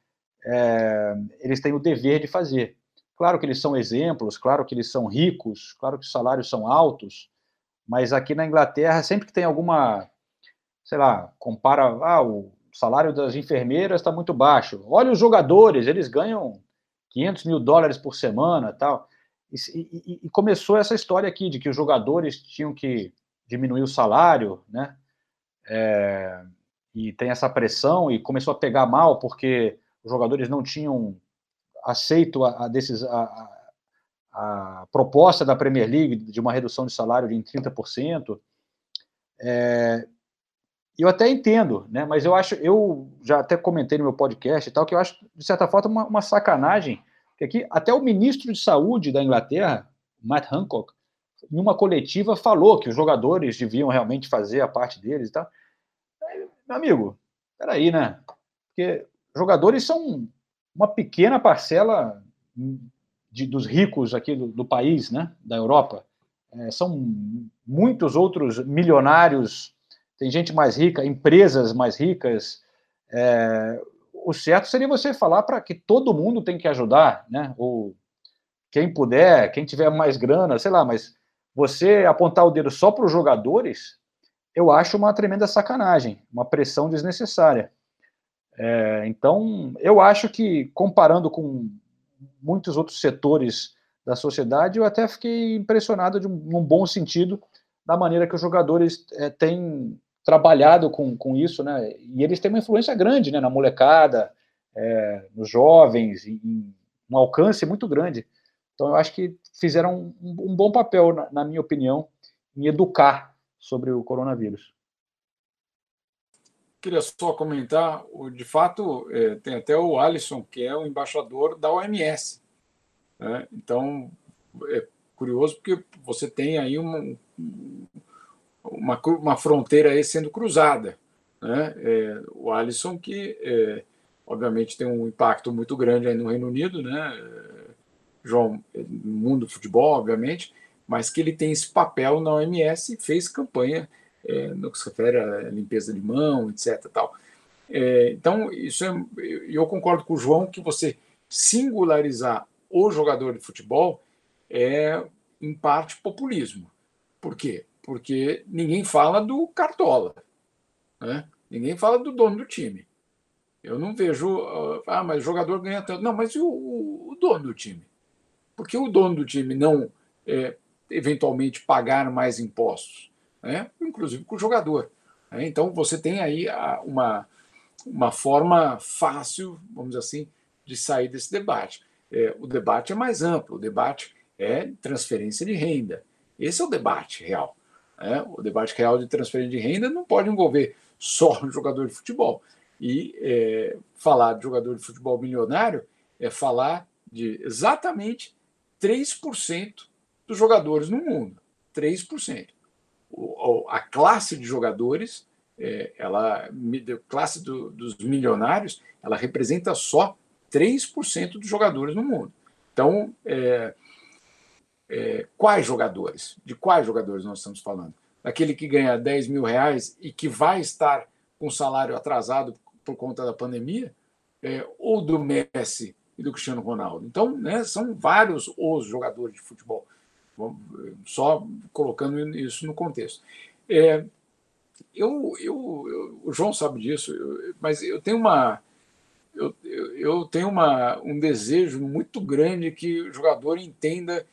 é, eles têm o dever de fazer. Claro que eles são exemplos, claro que eles são ricos, claro que os salários são altos, mas aqui na Inglaterra, sempre que tem alguma, sei lá, compara, ah, o salário das enfermeiras está muito baixo. Olha os jogadores, eles ganham 500 mil dólares por semana tal. E, e, e, começou essa história aqui de que os jogadores tinham que diminuir o salário, né? É, e tem essa pressão e começou a pegar mal porque os jogadores não tinham aceito a, a, desses, a, a proposta da Premier League de uma redução de salário de 30%. É, eu até entendo, né? Mas eu acho, eu já até comentei no meu podcast e tal, que eu acho, de certa forma, uma, uma sacanagem, que aqui até o ministro de saúde da Inglaterra, Matt Hancock, em uma coletiva falou que os jogadores deviam realmente fazer a parte deles e tal. Meu amigo, peraí, né? Porque jogadores são uma pequena parcela de, dos ricos aqui do, do, país, né? Da Europa. É, são muitos outros milionários tem gente mais rica, empresas mais ricas. É, o certo seria você falar para que todo mundo tem que ajudar, né? Ou quem puder, quem tiver mais grana, sei lá, mas você apontar o dedo só para os jogadores, eu acho uma tremenda sacanagem, uma pressão desnecessária. É, então, eu acho que, comparando com muitos outros setores da sociedade, eu até fiquei impressionado, de um, num bom sentido, da maneira que os jogadores é, têm trabalhado com, com isso, né? E eles têm uma influência grande, né? Na molecada, é, nos jovens, em, um alcance muito grande. Então, eu acho que fizeram um, um bom papel, na, na, minha opinião, em educar sobre o coronavírus. Queria só comentar, de fato, é, tem até o Alisson, que é o embaixador da OMS. Né? Então, é curioso porque você tem aí um, uma, uma fronteira aí sendo cruzada. Né? É, o Alisson, que é, obviamente tem um impacto muito grande aí no Reino Unido, né? João, no mundo do futebol, obviamente, mas que ele tem esse papel na OMS e fez campanha é, no que se refere à limpeza de mão, etc. Tal. É, então, isso é, eu concordo com o João que você singularizar o jogador de futebol é, em parte, populismo. Por quê? porque ninguém fala do Cartola, né? ninguém fala do dono do time. Eu não vejo, ah, ah mas o jogador ganha tanto. Não, mas e o, o, dono do time? Por que o dono do time não é, eventualmente pagar mais impostos? Né? Inclusive com o jogador. Né? Então você tem aí uma, uma forma fácil, vamos dizer assim, de sair desse debate. É, o debate é mais amplo, o debate é transferência de renda. Esse é o debate real. Né? O debate real de transferência de renda não pode envolver só o jogador de futebol. E é, falar de jogador de futebol milionário é falar de exatamente 3% dos jogadores no mundo. 3%. A classe de jogadores, é, ela, a classe do, dos milionários, ela representa só 3% dos jogadores no mundo. Então, é, é, quais jogadores? De quais jogadores nós estamos falando? Aquele que ganha 10 mil reais e que vai estar com salário atrasado por conta da pandemia? É, ou do Messi e do Cristiano Ronaldo? Então, né, são vários os jogadores de futebol. Só colocando isso no contexto. É, eu, eu, eu, o João sabe disso, eu, mas eu tenho uma eu, eu tenho uma, um desejo muito grande que o jogador entenda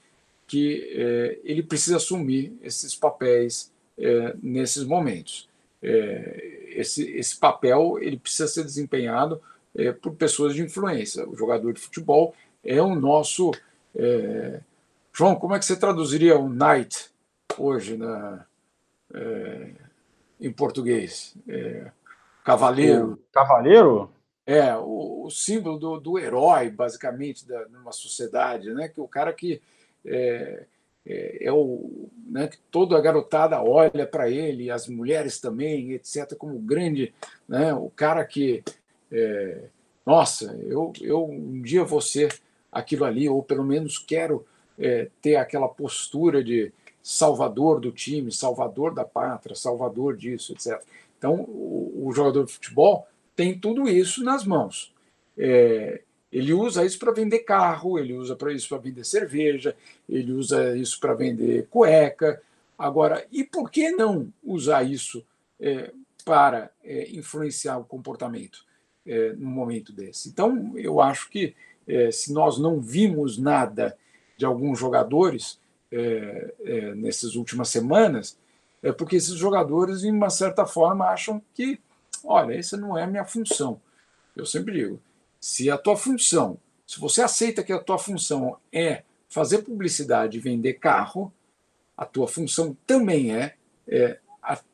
que é, ele precisa assumir esses papéis é, nesses momentos. É, esse, esse papel ele precisa ser desempenhado é, por pessoas de influência. O jogador de futebol é o nosso. É, João, como é que você traduziria o knight hoje na, é, em português? cavaleiro. O cavaleiro? É, o, o símbolo do, do, herói, basicamente, da, numa sociedade, né? que o cara que é, é, é o né, que toda a garotada olha para ele, as mulheres também, etc., como grande, né, o cara que, é, nossa, eu, eu um dia vou ser aquilo ali, ou pelo menos quero é, ter aquela postura de salvador do time, salvador da pátria, salvador disso, etc. Então, o, o jogador de futebol tem tudo isso nas mãos. É, ele usa isso para vender carro, ele usa para isso para vender cerveja, ele usa isso para vender cueca. Agora, e por que não usar isso é, para é, influenciar o comportamento é, no momento desse? Então, eu acho que é, se nós não vimos nada de alguns jogadores é, é, nessas últimas semanas, é porque esses jogadores, de uma certa forma, acham que, olha, essa não é a minha função. Eu sempre digo, se a tua função, se você aceita que a tua função é fazer publicidade e vender carro, a tua função também é, é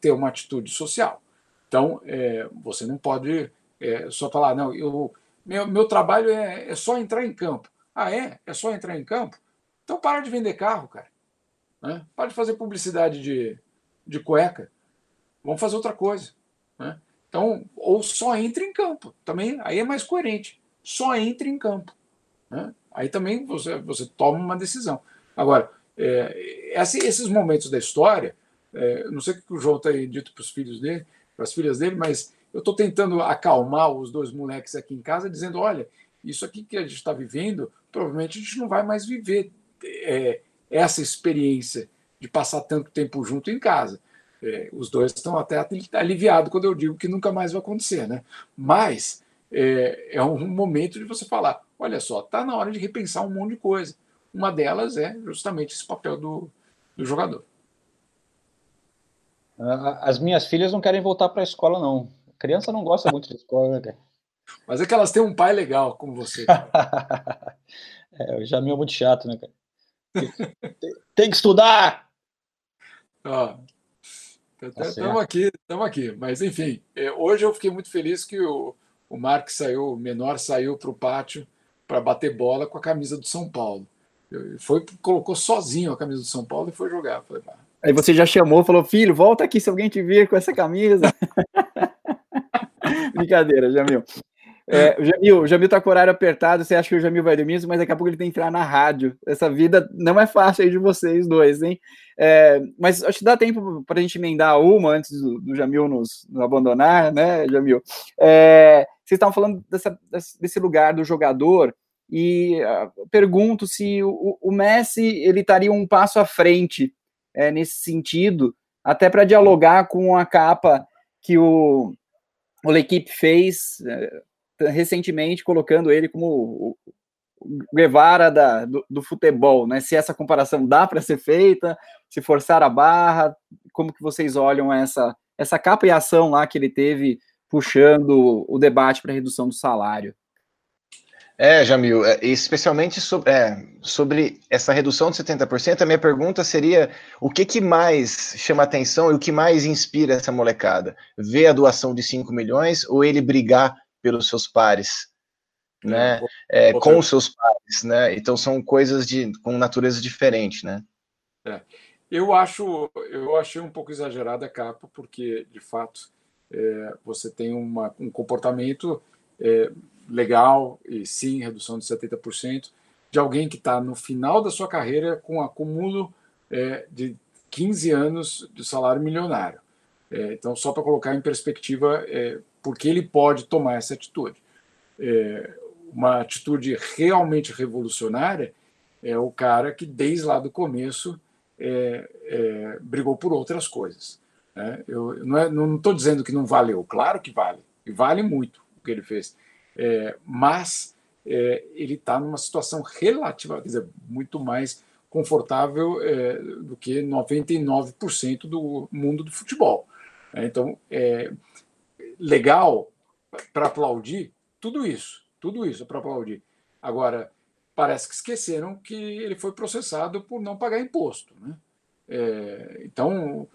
ter uma atitude social. Então, é, você não pode é, só falar, não, eu, meu, meu trabalho é, é só entrar em campo. Ah, é? É só entrar em campo? Então para de vender carro, cara. Né? Para de fazer publicidade de, de cueca. Vamos fazer outra coisa. Né? Então, ou só entre em campo. Também aí é mais coerente. Só entre em campo. Né? Aí também você, você toma uma decisão. Agora, é, esses momentos da história, é, não sei o que o João está dito para os filhos dele, para as filhas dele, mas eu estou tentando acalmar os dois moleques aqui em casa, dizendo: olha, isso aqui que a gente está vivendo, provavelmente a gente não vai mais viver é, essa experiência de passar tanto tempo junto em casa. É, os dois estão até aliviados quando eu digo que nunca mais vai acontecer, né? Mas é, é um momento de você falar: olha só, está na hora de repensar um monte de coisa. Uma delas é justamente esse papel do, do jogador. As minhas filhas não querem voltar para a escola, não. A criança não gosta muito de escola, né, cara? Mas é que elas têm um pai legal como você. é, o Jamil é muito chato, né, cara? Tem que estudar! estamos tá aqui, estamos aqui. Mas, enfim, é, hoje eu fiquei muito feliz que o, o Mark saiu, o menor saiu para o pátio para bater bola com a camisa do São Paulo. Foi, colocou sozinho a camisa do São Paulo e foi jogar. Falei, Aí você já chamou, falou, filho, volta aqui se alguém te vir com essa camisa. Brincadeira, Jamil. É, o Jamil, o Jamil tá com o horário apertado, você acha que o Jamil vai dormir, mas daqui a pouco ele tem que entrar na rádio. Essa vida não é fácil aí de vocês dois, hein? É, mas acho que dá tempo para a gente emendar uma antes do, do Jamil nos, nos, abandonar, né, Jamil? É, vocês estavam falando dessa, desse lugar do jogador e uh, pergunto se o, o, Messi ele estaria um passo à frente é, nesse sentido, até para dialogar com a capa que o, o L'Equipe fez é, recentemente colocando ele como o Guevara da, do, do, futebol, né? Se essa comparação dá para ser feita, se forçar a barra, como que vocês olham essa essa capa e ação lá que ele teve puxando o debate para redução do salário? É, Jamil, é, especialmente sobre, é, sobre essa redução de 70%, a minha pergunta seria o que, que mais chama atenção e o que mais inspira essa molecada? Ver a doação de 5 milhões ou ele brigar pelos seus pares, né? É, com os seus pares, né? Então são coisas de com natureza diferente, né? É. Eu acho, eu achei um pouco exagerada a capa, porque de fato é, você tem uma, um comportamento é, legal e sim redução de 70% de alguém que está no final da sua carreira com acúmulo é, de 15 anos de salário milionário. É, então, só para colocar em perspectiva é, porque ele pode tomar essa atitude. É, uma atitude realmente revolucionária é o cara que, desde lá do começo, é, é, brigou por outras coisas. Né? Eu não estou dizendo que não valeu, claro que vale, e vale muito o que ele fez, é, mas é, ele está numa situação relativa, quer dizer, muito mais confortável é, do que 99% do mundo do futebol. Né? Então, é, legal para aplaudir tudo isso, tudo isso é para aplaudir. Agora, parece que esqueceram que ele foi processado por não pagar imposto. Né? É, então,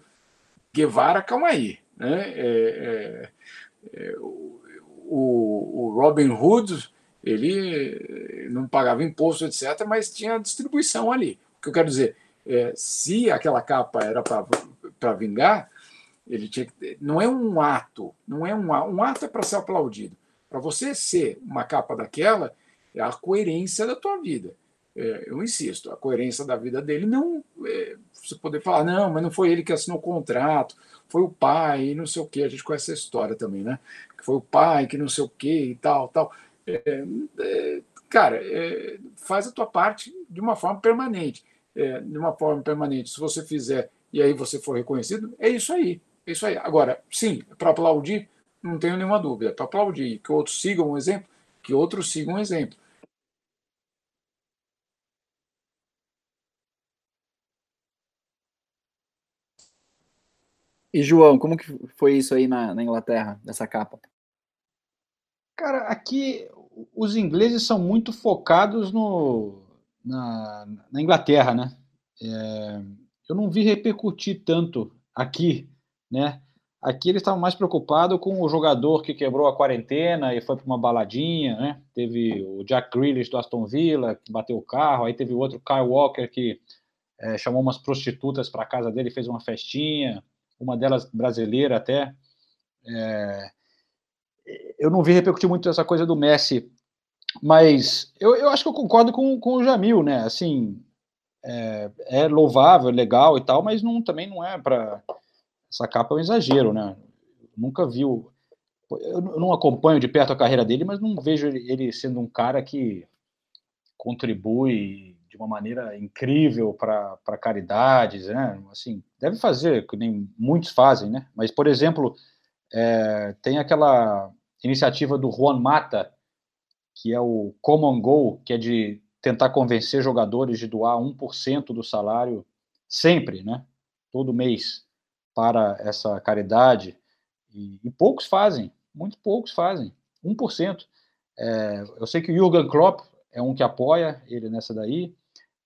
Guevara, calma aí. Né? É, é, é o, o, Robin Hood, ele não pagava imposto, etc., mas tinha distribuição ali. O que eu quero dizer, é, se aquela capa era para vingar, ele tinha que, não é um ato, não é um, um ato é para ser aplaudido. Para você ser uma capa daquela, é a coerência da tua vida. é, eu insisto, a coerência da vida dele não. É, você poder falar, não, mas não foi ele que assinou o contrato, foi o pai, não sei o quê. A gente conhece essa história também, né? Que foi o pai, que não sei o quê e tal, tal. É, é, cara, é, faz a tua parte de uma forma permanente. É, de uma forma permanente. Se você fizer e aí você for reconhecido, é isso aí. É isso aí. Agora, sim, para aplaudir, não tenho nenhuma dúvida. Para aplaudir, que outros sigam um exemplo, que outros sigam um exemplo. E João, como que foi isso aí na, na Inglaterra, dessa capa? Cara, aqui os ingleses são muito focados no, na, na Inglaterra, né? É, eu não vi repercutir tanto aqui, né? Aqui eles estavam mais preocupados com o jogador que quebrou a quarentena e foi para uma baladinha, né? Teve o Jack Grealish do Aston Villa, que bateu o carro, aí teve o outro Kyle Walker que é, chamou umas prostitutas para casa dele, fez uma festinha uma delas brasileira até. É, eu não vi repercutir muito essa coisa do Messi, mas eu, eu acho que eu concordo com, com o Jamil, né? Assim, é, é louvável, é legal e tal, mas não, também não é para. Essa capa é um exagero, né? Nunca vi. Eu não acompanho de perto a carreira dele, mas não vejo ele sendo um cara que contribui de uma maneira incrível para caridades, né? Assim, deve fazer, que nem muitos fazem, né? Mas, por exemplo, é, tem aquela iniciativa do Juan Mata, que é o Common Goal, que é de tentar convencer jogadores de doar 1% do salário sempre, né? Todo mês para essa caridade. E, e poucos fazem, muito poucos fazem, 1%. É, eu sei que o Jürgen Klopp é um que apoia ele nessa daí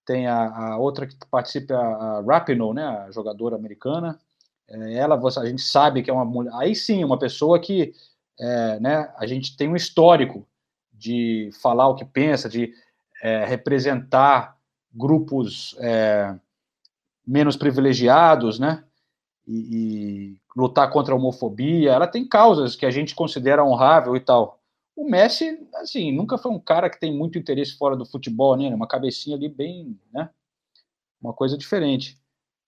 tem a, a outra que participa, a Rapinoe, né, a jogadora americana. É, ela, a gente sabe que é uma mulher. Aí sim, uma pessoa que, é, né, a gente tem um histórico de falar o que pensa, de é, representar grupos é, menos privilegiados, né, e, e lutar contra a homofobia. Ela tem causas que a gente considera honrável e tal. O Messi, assim, nunca foi um cara que tem muito interesse fora do futebol, né? Uma cabecinha ali bem, né? Uma coisa diferente.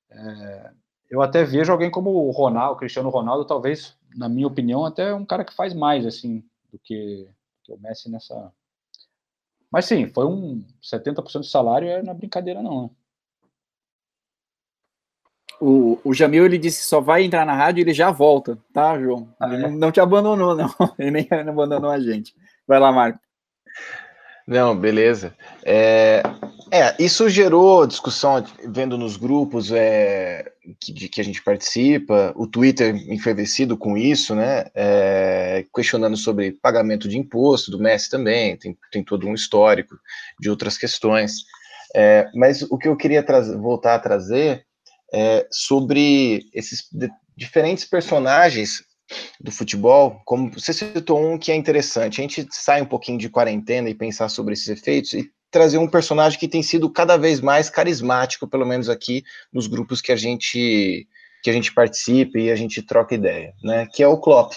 É, eu até vejo alguém como o Ronaldo, Cristiano Ronaldo, talvez, na minha opinião, até um cara que faz mais, assim, do que, que o Messi nessa... Mas sim, foi um 70% de salário, é na brincadeira não, né? O, o Jamil ele disse só vai entrar na rádio e ele já volta, tá, João? Ah, é? não, não, te abandonou, não. Ele nem abandonou a gente. Vai lá, Marco. Não, beleza. É, é, isso gerou discussão vendo nos grupos é, que, de que a gente participa, o Twitter enfervecido com isso, né? É, questionando sobre pagamento de imposto do Messi também, tem, tem todo um histórico de outras questões. É, mas o que eu queria voltar a trazer é, sobre esses diferentes personagens do futebol, como você citou um que é interessante, a gente sai um pouquinho de quarentena e pensar sobre esses efeitos e trazer um personagem que tem sido cada vez mais carismático, pelo menos aqui nos grupos que a gente que a gente participa e a gente troca ideia, né? Que é o Klopp.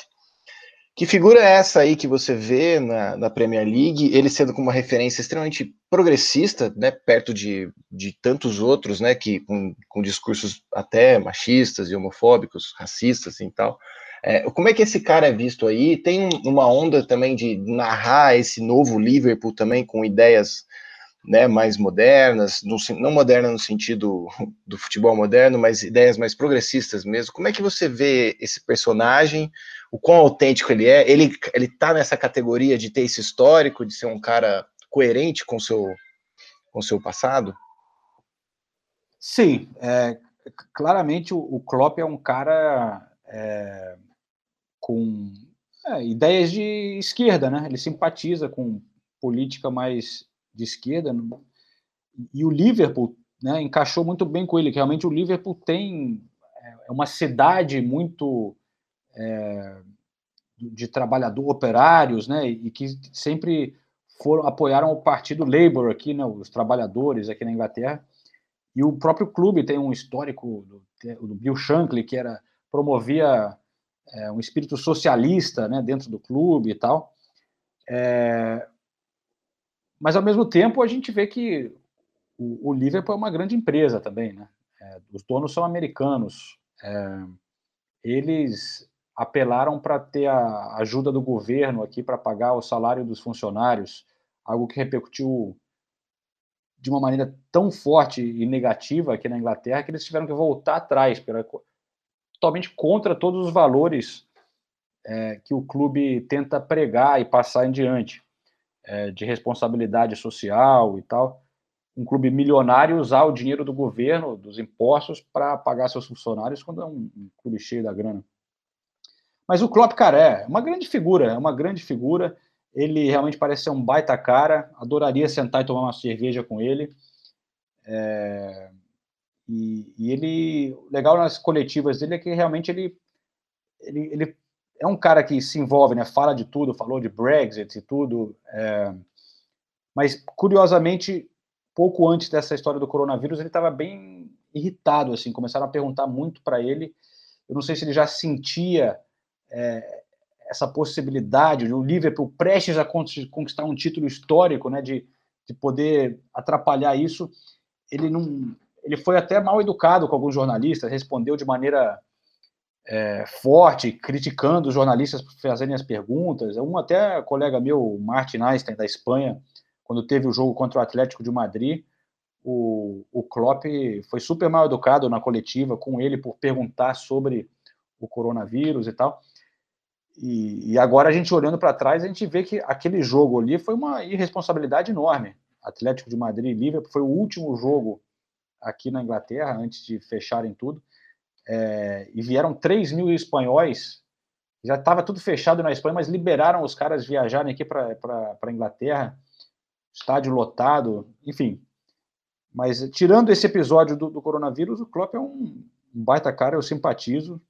Que figura é essa aí que você vê na, na Premier League, ele sendo como uma referência extremamente progressista, né, perto de, de tantos outros, né, que com, com discursos até machistas e homofóbicos, racistas e tal. É, como é que esse cara é visto aí? Tem uma onda também de narrar esse novo Liverpool também com ideias né, mais modernas, no, não moderna no sentido do futebol moderno, mas ideias mais progressistas mesmo. Como é que você vê esse personagem? O quão autêntico ele é? Ele ele tá nessa categoria de ter esse histórico, de ser um cara coerente com seu com seu passado? Sim, é, claramente o, o Klopp é um cara é, com é, ideias de esquerda, né? Ele simpatiza com política mais de esquerda. E o Liverpool né, encaixou muito bem com ele, que realmente o Liverpool tem é uma cidade muito é, de trabalhador, operários, né, e que sempre foram apoiaram o partido Labour aqui, né, os trabalhadores aqui na Inglaterra. E o próprio clube tem um histórico do, do Bill Shankly, que era promovia é, um espírito socialista né, dentro do clube e tal. É, mas, ao mesmo tempo, a gente vê que o, o Liverpool é uma grande empresa também, né? É, os donos são americanos. É, eles apelaram para ter a ajuda do governo aqui para pagar o salário dos funcionários, algo que repercutiu de uma maneira tão forte e negativa aqui na Inglaterra que eles tiveram que voltar atrás, pela, totalmente contra todos os valores é, que o clube tenta pregar e passar em diante, é, de responsabilidade social e tal. Um clube milionário usar o dinheiro do governo, dos impostos, para pagar seus funcionários quando é um, um clube cheio da grana. Mas o Klopp, cara, é uma grande figura, é uma grande figura. Ele realmente parece ser um baita cara. Adoraria sentar e tomar uma cerveja com ele. É... E, e, ele, legal nas coletivas dele é que realmente ele, ele, ele, é um cara que se envolve, né? Fala de tudo, falou de Brexit e tudo. É... Mas curiosamente, pouco antes dessa história do coronavírus, ele estava bem irritado, assim. Começaram a perguntar muito para ele. Eu não sei se ele já sentia é, essa possibilidade, o Liverpool prestes a conquistar um título histórico, né, de, de poder atrapalhar isso, ele não, ele foi até mal educado com alguns jornalistas, respondeu de maneira é, forte, criticando os jornalistas por fazerem as perguntas. Um até colega meu, Martin Einstein da Espanha, quando teve o jogo contra o Atlético de Madrid, o, o Klopp foi super mal educado na coletiva com ele por perguntar sobre o coronavírus e tal. E, e agora a gente olhando para trás, a gente vê que aquele jogo ali foi uma irresponsabilidade enorme. Atlético de Madrid e Liverpool foi o último jogo aqui na Inglaterra, antes de fecharem tudo. É, e vieram 3 mil espanhóis. Já estava tudo fechado na Espanha, mas liberaram os caras viajarem aqui para a Inglaterra. Estádio lotado, enfim. Mas tirando esse episódio do, do coronavírus, o Klopp é um, baita cara, eu simpatizo.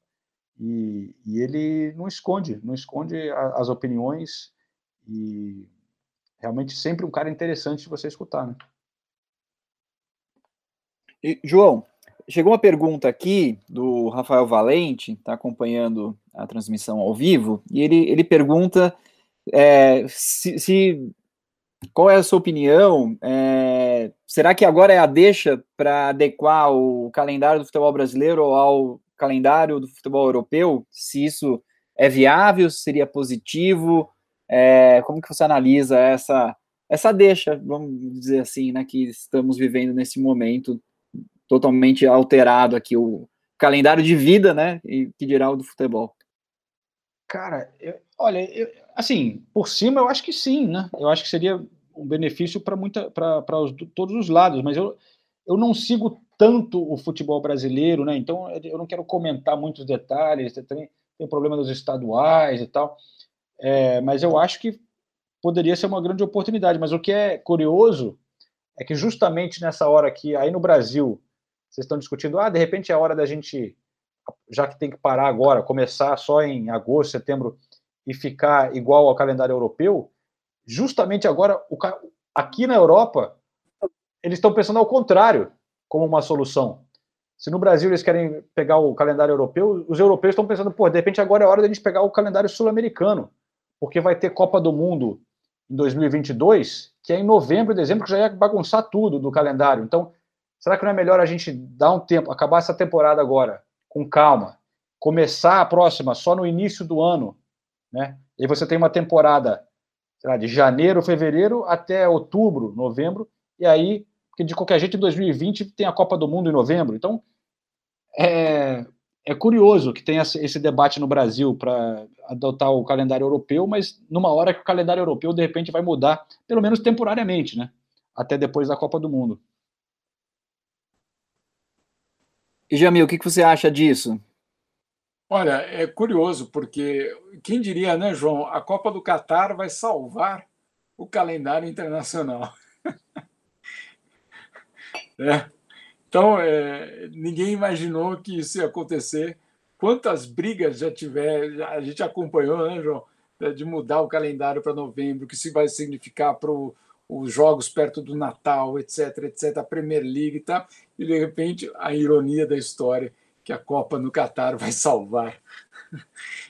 E, e ele não esconde, não esconde a, as opiniões e realmente sempre um cara interessante de você escutar, né? E, João, chegou uma pergunta aqui do Rafael Valente, está acompanhando a transmissão ao vivo, e ele, ele pergunta é, se, se, qual é a sua opinião? É, será que agora é a deixa para adequar o calendário do futebol brasileiro ao calendário do futebol europeu, se isso é viável, se seria positivo, é, como que você analisa essa essa deixa, vamos dizer assim, né, que estamos vivendo nesse momento totalmente alterado aqui o calendário de vida, né, e que dirá o do futebol. Cara, eu, olha, eu, assim, por cima eu acho que sim, né? Eu acho que seria um benefício para muita para todos os lados, mas eu, eu não sigo tanto o futebol brasileiro, né? Então eu não quero comentar muitos detalhes, tem, tem problema dos estaduais e tal, é, mas eu acho que poderia ser uma grande oportunidade. Mas o que é curioso é que justamente nessa hora que aí no Brasil vocês estão discutindo, ah, de repente é hora da gente, já que tem que parar agora, começar só em agosto, setembro e ficar igual ao calendário europeu, justamente agora o, aqui na Europa eles estão pensando ao contrário como uma solução. Se no Brasil eles querem pegar o calendário europeu, os europeus estão pensando, pô, de repente agora é hora de a gente pegar o calendário sul-americano, porque vai ter Copa do Mundo em 2022, que é em novembro e dezembro, que já ia bagunçar tudo do calendário. Então, será que não é melhor a gente dar um tempo, acabar essa temporada agora com calma, começar a próxima só no início do ano, né? E você tem uma temporada lá, de janeiro, fevereiro até outubro, novembro, e aí porque de qualquer jeito em 2020 tem a Copa do Mundo em novembro. Então, é, é curioso que tenha esse debate no Brasil para adotar o calendário europeu, mas numa hora que o calendário europeu de repente vai mudar, pelo menos temporariamente, né? Até depois da Copa do Mundo. E Jamil, o que, você acha disso? Olha, é curioso, porque quem diria, né, João? A Copa do Catar vai salvar o calendário internacional. Né? Então, é, ninguém imaginou que isso ia acontecer. Quantas brigas já tiver, a gente acompanhou, né, João? De mudar o calendário para novembro, que isso vai significar para os jogos perto do Natal, etc, etc, a Premier League e tal. E, de repente, a ironia da história, que a Copa no Catar vai salvar.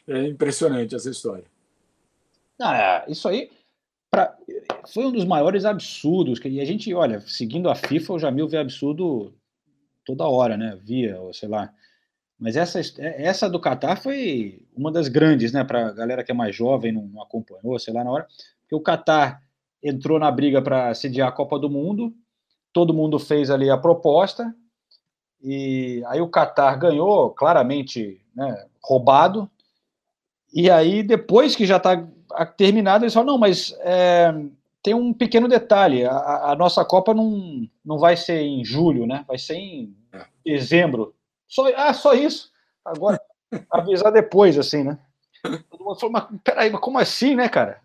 É impressionante essa história. Ah, isso aí, pra, foi um dos maiores absurdos. E a gente, olha, seguindo a FIFA, o Jamil vê absurdo toda hora, né? Via, ou sei lá. Mas essa, essa do Qatar foi uma das grandes, né? Para a galera que é mais jovem, não, não, acompanhou, sei lá, na hora. Porque o Qatar entrou na briga para sediar a Copa do Mundo, todo mundo fez ali a proposta, e aí o Qatar ganhou, claramente né, roubado, e aí depois que já está terminado, eles falam, não, mas é, tem um pequeno detalhe, a, a, nossa Copa não, não vai ser em julho, né? Vai ser em é. dezembro. Só, ah, só isso. Agora, avisar depois, assim, né? Todo mundo falou, mas peraí, mas como assim, né, cara?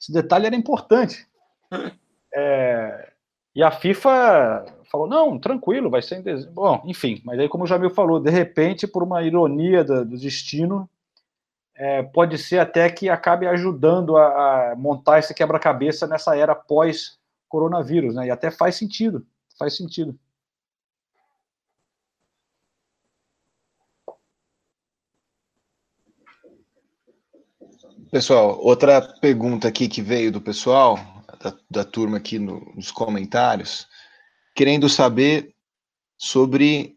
Esse detalhe era importante. É, e a FIFA falou: não, tranquilo, vai ser em dezembro. Bom, enfim, mas aí, como o Jamil falou, de repente, por uma ironia do, do destino, é, pode ser até que acabe ajudando a, a montar esse quebra-cabeça nessa era pós-coronavírus, né? E até faz sentido, faz sentido. Pessoal, outra pergunta aqui que veio do pessoal, da, da turma aqui no, nos comentários, querendo saber sobre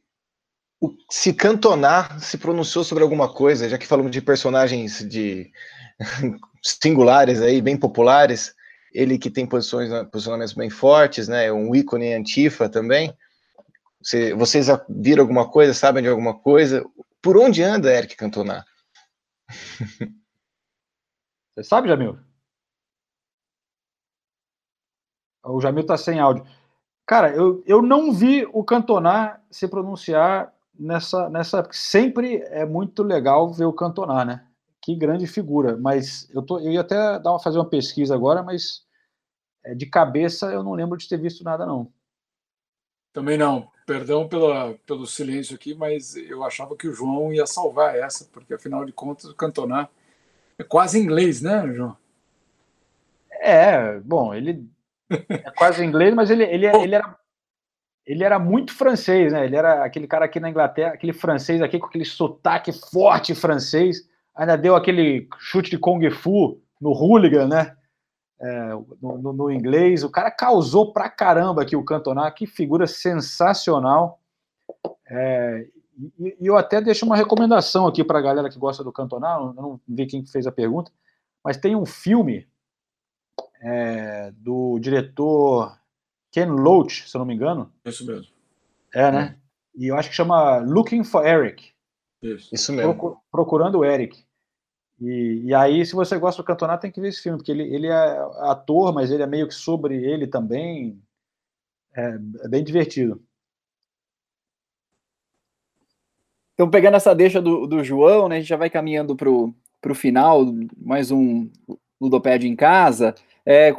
o, se Cantonar se pronunciou sobre alguma coisa, já que falamos de personagens de singulares aí, bem populares, ele que tem posições, posicionamentos bem fortes, né, um ícone antifa também. Você, vocês viram alguma coisa, sabem de alguma coisa? Por onde anda Eric Cantona? Você sabe, Jamil? O Jamil está sem áudio. Cara, eu, eu não vi o Cantonar se pronunciar nessa, nessa. Sempre é muito legal ver o Cantonar, né? Que grande figura. Mas eu, tô, eu ia até dar uma, fazer uma pesquisa agora, mas é, de cabeça eu não lembro de ter visto nada, não. Também não. Perdão pela, pelo silêncio aqui, mas eu achava que o João ia salvar essa, porque afinal de contas o Cantonar é quase inglês, né, João? É, bom, ele é quase inglês, mas ele, ele, ele, era, ele era muito francês, né? Ele era aquele cara aqui na Inglaterra, aquele francês aqui com aquele sotaque forte francês, ainda deu aquele chute de Kung Fu no hooligan, né? É, no, no, no, inglês. O cara causou pra caramba aqui o Cantona, que figura sensacional. É, e, e, eu até deixo uma recomendação aqui para a galera que gosta do Cantona, eu não vi quem fez a pergunta, mas tem um filme é, do diretor Ken Loach, se eu não me engano. Isso mesmo. É, né? É. E eu acho que chama Looking for Eric. Isso, Isso mesmo. procurando o Eric. E, e, aí, se você gosta do Cantonato, tem que ver esse filme, porque ele, ele é ator, mas ele é meio que sobre ele também. É, é bem divertido. Então, pegando essa deixa do, do João, né, a gente já vai caminhando para o final, mais um Ludopédia em casa. É,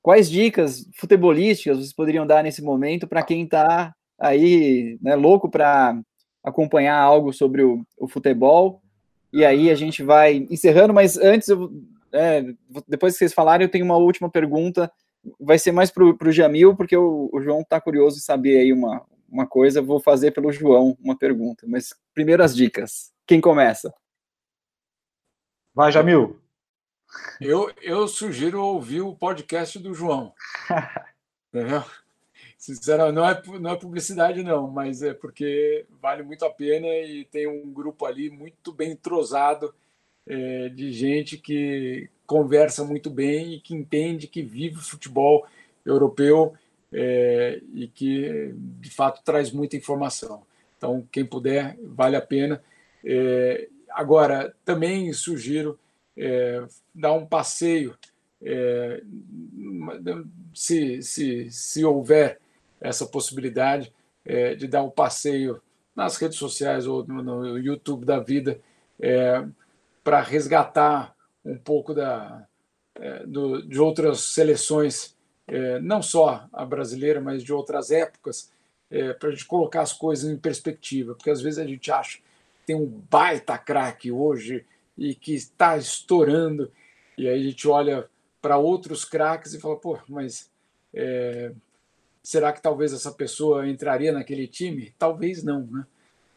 quais dicas futebolísticas vocês poderiam dar nesse momento para quem está aí né, louco para acompanhar algo sobre o, o, futebol? E aí a gente vai encerrando, mas antes, eu, é, depois que vocês falarem, eu tenho uma última pergunta. Vai ser mais para o Jamil, porque o, o João está curioso em saber aí uma, uma coisa. Vou fazer pelo João uma pergunta. Mas primeiro as dicas. Quem começa? Vai, Jamil. Eu, eu sugiro ouvir o podcast do João. Entendeu? Sinceramente, não é, não é publicidade, não, mas é porque vale muito a pena e tem um grupo ali muito bem entrosado é, de gente que conversa muito bem e que entende, que vive o futebol europeu é, e que, de fato, traz muita informação. Então, quem puder, vale a pena. É, agora, também sugiro é, dar um passeio, é, se, se, se houver essa possibilidade é, de dar um passeio nas redes sociais ou no, YouTube da vida, é, para resgatar um pouco da, do, de outras seleções, é, não só a brasileira, mas de outras épocas, para a gente colocar as coisas em perspectiva, porque às vezes a gente acha que tem um baita craque hoje e que está estourando. E aí a gente olha para outros craques e fala, pô, mas é, será que talvez essa pessoa entraria naquele time? Talvez não, né?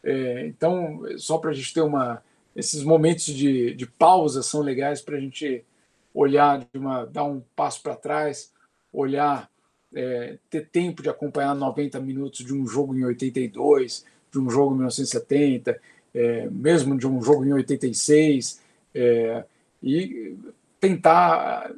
É, então, só para a gente ter uma. Esses momentos de, de pausa são legais para a gente olhar de uma, dar um passo para trás, olhar, é, ter tempo de acompanhar 90 minutos de um jogo em 82, de um jogo em 1970, é, mesmo de um jogo em 86, é, e tentar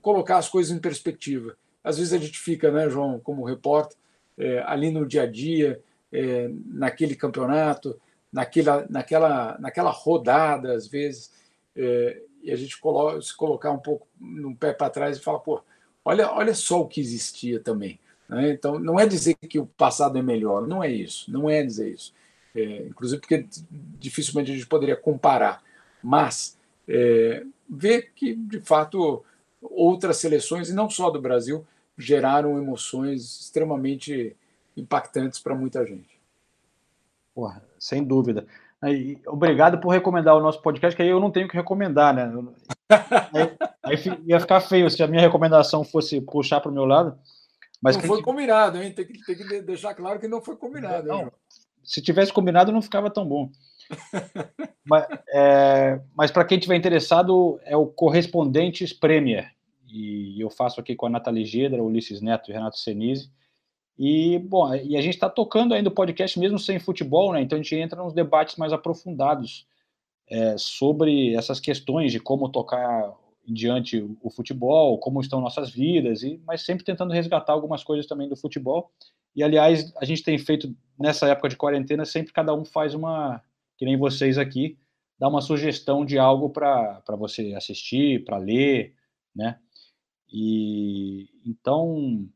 colocar as coisas em perspectiva. Às vezes a gente fica, né, João, como repórter, é, ali no dia a dia, é, naquele campeonato, naquela, naquela, naquela rodada, às vezes, é, e a gente coloca, se colocar um pouco no pé para trás e falar, pô, olha, olha só o que existia também. Né? Então, não é dizer que o passado é melhor, não é isso, não é dizer isso. É, inclusive porque dificilmente a gente poderia comparar, mas é, ver que, de fato, outras seleções, e não só do Brasil, geraram emoções extremamente impactantes para muita gente. Porra, sem dúvida. Obrigado por recomendar o nosso podcast, que aí eu não tenho que recomendar, né? Aí, aí ia ficar feio se a minha recomendação fosse puxar para o meu lado. Mas não foi combinado, hein? Tem que, tem que deixar claro que não foi combinado. Não, se tivesse combinado, não ficava tão bom. mas é, mas para quem tiver interessado, é o Correspondentes Premier. E eu faço aqui com a Nathalie Gedra, Ulisses Neto e Renato Senise. E, bom, e a gente está tocando ainda o podcast mesmo sem futebol, né? Então a gente entra nos debates mais aprofundados é, sobre essas questões de como tocar em diante o futebol, como estão nossas vidas, e mas sempre tentando resgatar algumas coisas também do futebol. E aliás, a gente tem feito nessa época de quarentena, sempre cada um faz uma, que nem vocês aqui, dá uma sugestão de algo para você assistir, para ler, né? E então,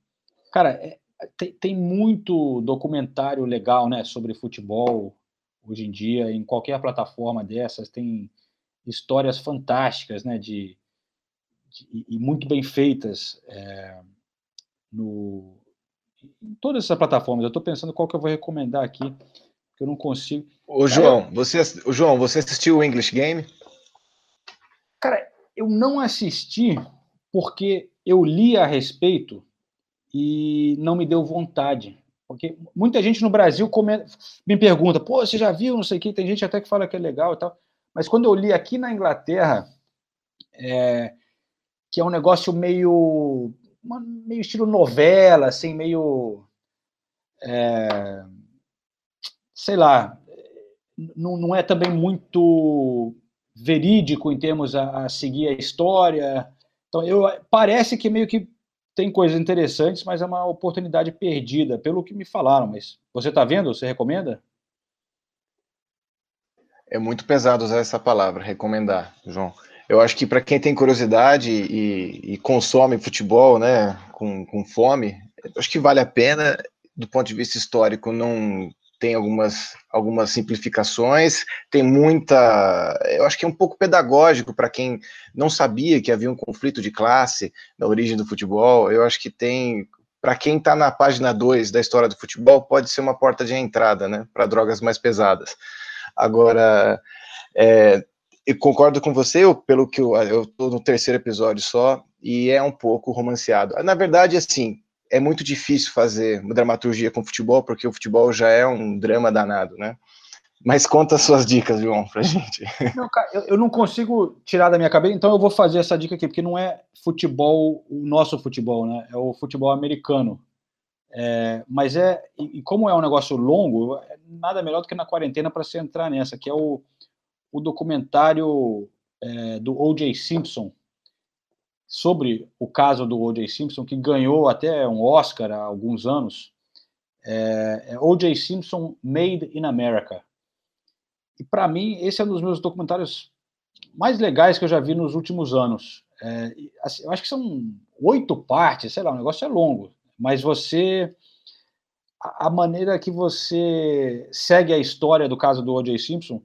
cara, é, tem, tem muito documentário legal, né, sobre futebol hoje em dia, em qualquer plataforma dessas, tem histórias fantásticas, né, de, de e muito bem feitas é, no, em todas essas plataformas. Eu estou pensando qual que eu vou recomendar aqui, que eu não consigo. Ô, João, você, o João, você assistiu o English Game? Cara, eu não assisti porque eu li a respeito e não me deu vontade. Porque muita gente no Brasil me pergunta, pô, você já viu, não sei o que, tem gente até que fala que é legal e tal. Mas quando eu li aqui na Inglaterra, é, que é um negócio meio, meio estilo novela, assim, meio. É, sei lá, não, não é também muito verídico em termos a, a seguir a história. Então, eu, parece que meio que tem coisas interessantes, mas é uma oportunidade perdida, pelo que me falaram. Mas você está vendo? Você recomenda? É muito pesado usar essa palavra, recomendar, João. Eu acho que para quem tem curiosidade e, e, consome futebol, né, com, com fome, acho que vale a pena. Do ponto de vista histórico, não tem algumas, algumas simplificações, tem muita. Eu acho que é um pouco pedagógico para quem não sabia que havia um conflito de classe na origem do futebol. Eu acho que tem. Para quem está na página 2 da história do futebol, pode ser uma porta de entrada né, para drogas mais pesadas. Agora, é, eu concordo com você, eu, pelo que eu estou no terceiro episódio só, e é um pouco romanceado. Na verdade, assim, é muito difícil fazer uma dramaturgia com futebol, porque o futebol já é um drama danado, né? Mas conta as suas dicas, João, pra gente. Não, cara, eu, eu, não consigo tirar da minha cabeça, então eu vou fazer essa dica aqui, porque não é futebol, o nosso futebol, né? É o futebol americano. É, mas é, e, como é um negócio longo, é nada melhor do que na quarentena para se entrar nessa, que é o, o documentário é, do O.J. Simpson, sobre o caso do O.J. Simpson, que ganhou até um Oscar há alguns anos, é, é O.J. Simpson Made in America. E para mim, esse é um dos meus documentários mais legais que eu já vi nos últimos anos. É, assim, eu acho que são oito partes, sei lá, o negócio é longo, mas você. A, maneira que você segue a história do caso do O.J. Simpson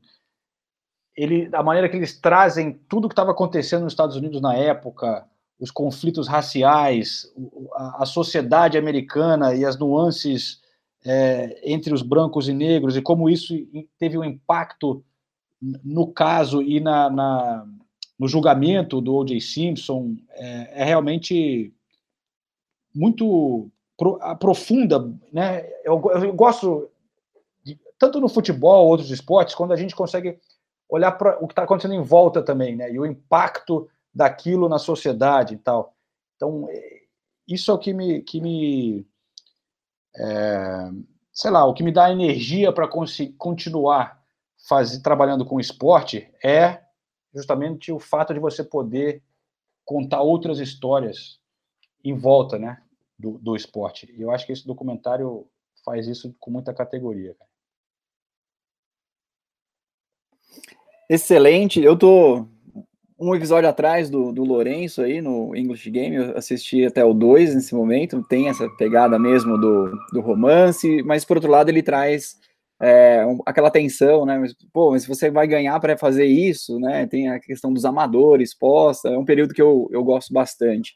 ele, a maneira que eles trazem tudo o que estava acontecendo nos Estados Unidos na época, os conflitos raciais, a, sociedade americana e as nuances é, entre os brancos e negros e como isso teve um impacto no caso e na, na no julgamento do O.J. Simpson é, é realmente muito pro, profunda, né? Eu, eu gosto de, tanto no futebol, outros esportes, quando a gente consegue olhar para o que está acontecendo em volta também, né? E o impacto daquilo na sociedade e tal. Então, é, isso é o que me, que me é, sei lá, o que me dá energia para continuar faz, trabalhando com esporte é justamente o fato de você poder contar outras histórias em volta, né, do, do esporte. E eu acho que esse documentário faz isso com muita categoria. Excelente. Eu tô um episódio atrás do, do Lourenço aí no English Game, eu assisti até o 2 nesse momento, tem essa pegada mesmo do, do romance, mas por outro lado ele traz é, um, aquela tensão, né? Mas, pô, mas você vai ganhar para fazer isso, né? Tem a questão dos amadores posta, é um período que eu, eu gosto bastante.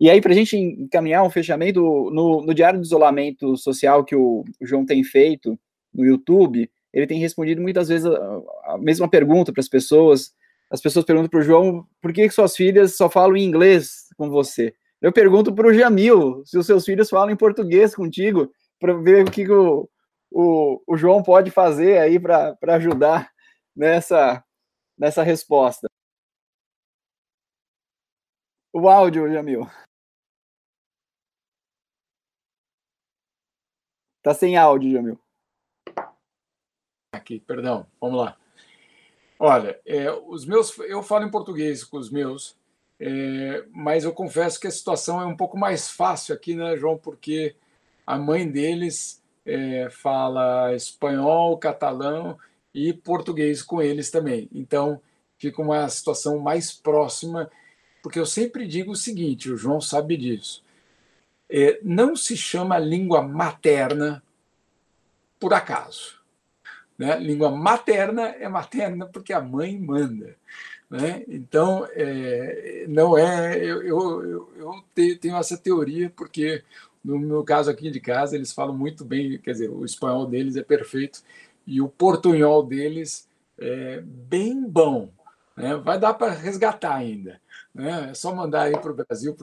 E aí, para a gente encaminhar um fechamento, no, no Diário do Isolamento Social que o, o João tem feito no YouTube, ele tem respondido muitas vezes a, a mesma pergunta para as pessoas, as pessoas perguntam para o João por que suas filhas só falam em inglês com você. Eu pergunto para o Jamil se os seus filhos falam em português contigo, para ver o que, que o, o, o, João pode fazer aí para ajudar nessa, nessa resposta. O áudio, Jamil. Tá sem áudio, Jamil. Aqui, perdão, vamos lá. Olha, é, os meus, eu falo em português com os meus, é, mas eu confesso que a situação é um pouco mais fácil aqui, né, João? Porque a mãe deles é, fala espanhol, catalão e português com eles também. Então fica uma situação mais próxima, porque eu sempre digo o seguinte: o João sabe disso. É, não se chama língua materna por acaso. Né? Língua materna é materna porque a mãe manda. Né? Então, é, não é. Eu, eu, eu, tenho essa teoria, porque no meu caso aqui de casa, eles falam muito bem, quer dizer, o espanhol deles é perfeito e o portunhol deles é bem bom. Né? Vai dar para resgatar ainda. Né? É só mandar aí para o Brasil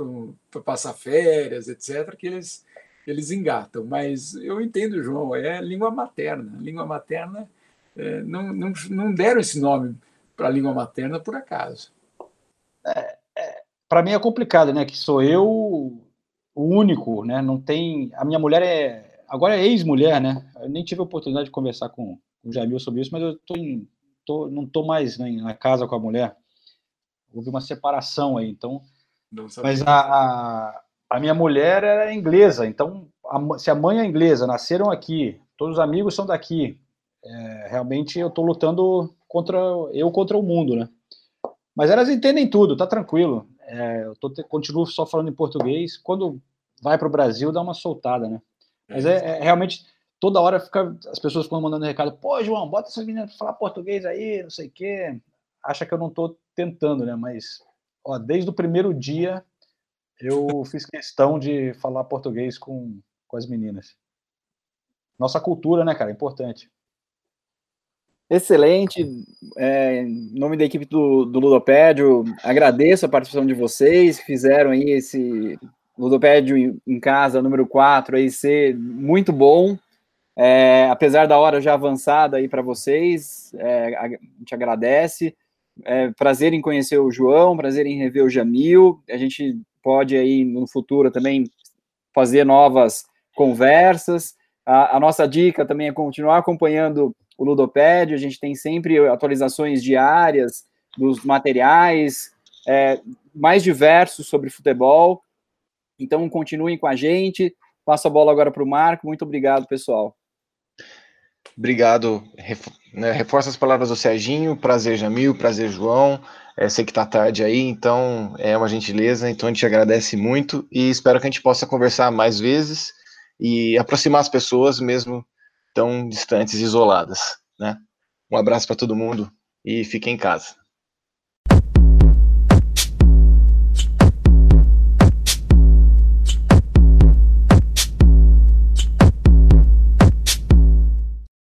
para passar férias, etc., que eles eles engatam. Mas eu entendo, João, é língua materna. Língua materna é, não, não, não deram esse nome para a língua materna por acaso. É, é, para mim é complicado, né? Que sou eu o único, né? Não tem. A minha mulher é agora é ex-mulher, né? Eu nem tive a oportunidade de conversar com, o Jamil sobre isso, mas eu tô, em, tô não estou mais né, na casa com a mulher. Houve uma separação aí, então. Mas a, a, a minha mulher era inglesa, então, a, se a mãe é inglesa, nasceram aqui, todos os amigos são daqui, é, realmente eu estou lutando contra eu contra o mundo, né? Mas elas entendem tudo, tá tranquilo. É, eu tô, continuo só falando em português. Quando vai para o Brasil, dá uma soltada, né? Mas é, é, realmente toda hora fica as pessoas ficam mandando recado. Pô, João, bota essas meninas para falar português aí, não sei o quê. Acha que eu não estou tentando, né? Mas ó, desde o primeiro dia eu fiz questão de falar português com, com as meninas. Nossa cultura, né, cara? Importante. Excelente. É, em nome da equipe do, do Ludopédio, agradeço a participação de vocês que fizeram aí esse Ludopédio em, em casa número 4 aí ser muito bom. É, apesar da hora já avançada aí para vocês, é, a gente agradece. É, prazer em conhecer o João, prazer em rever o Jamil. A gente pode aí no futuro também fazer novas conversas. A, a nossa dica também é continuar acompanhando o Ludopédio, a gente tem sempre atualizações diárias dos materiais é, mais diversos sobre futebol. Então, continuem com a gente. Passo a bola agora para o Marco. Muito obrigado, pessoal. Obrigado. Né, reforça as palavras do Serginho. Prazer, Jamil. Prazer, João. É, sei que está tarde aí, então é uma gentileza. Então a gente agradece muito e espero que a gente possa conversar mais vezes e aproximar as pessoas, mesmo tão distantes e isoladas, né? Um abraço para todo mundo e fiquem em casa.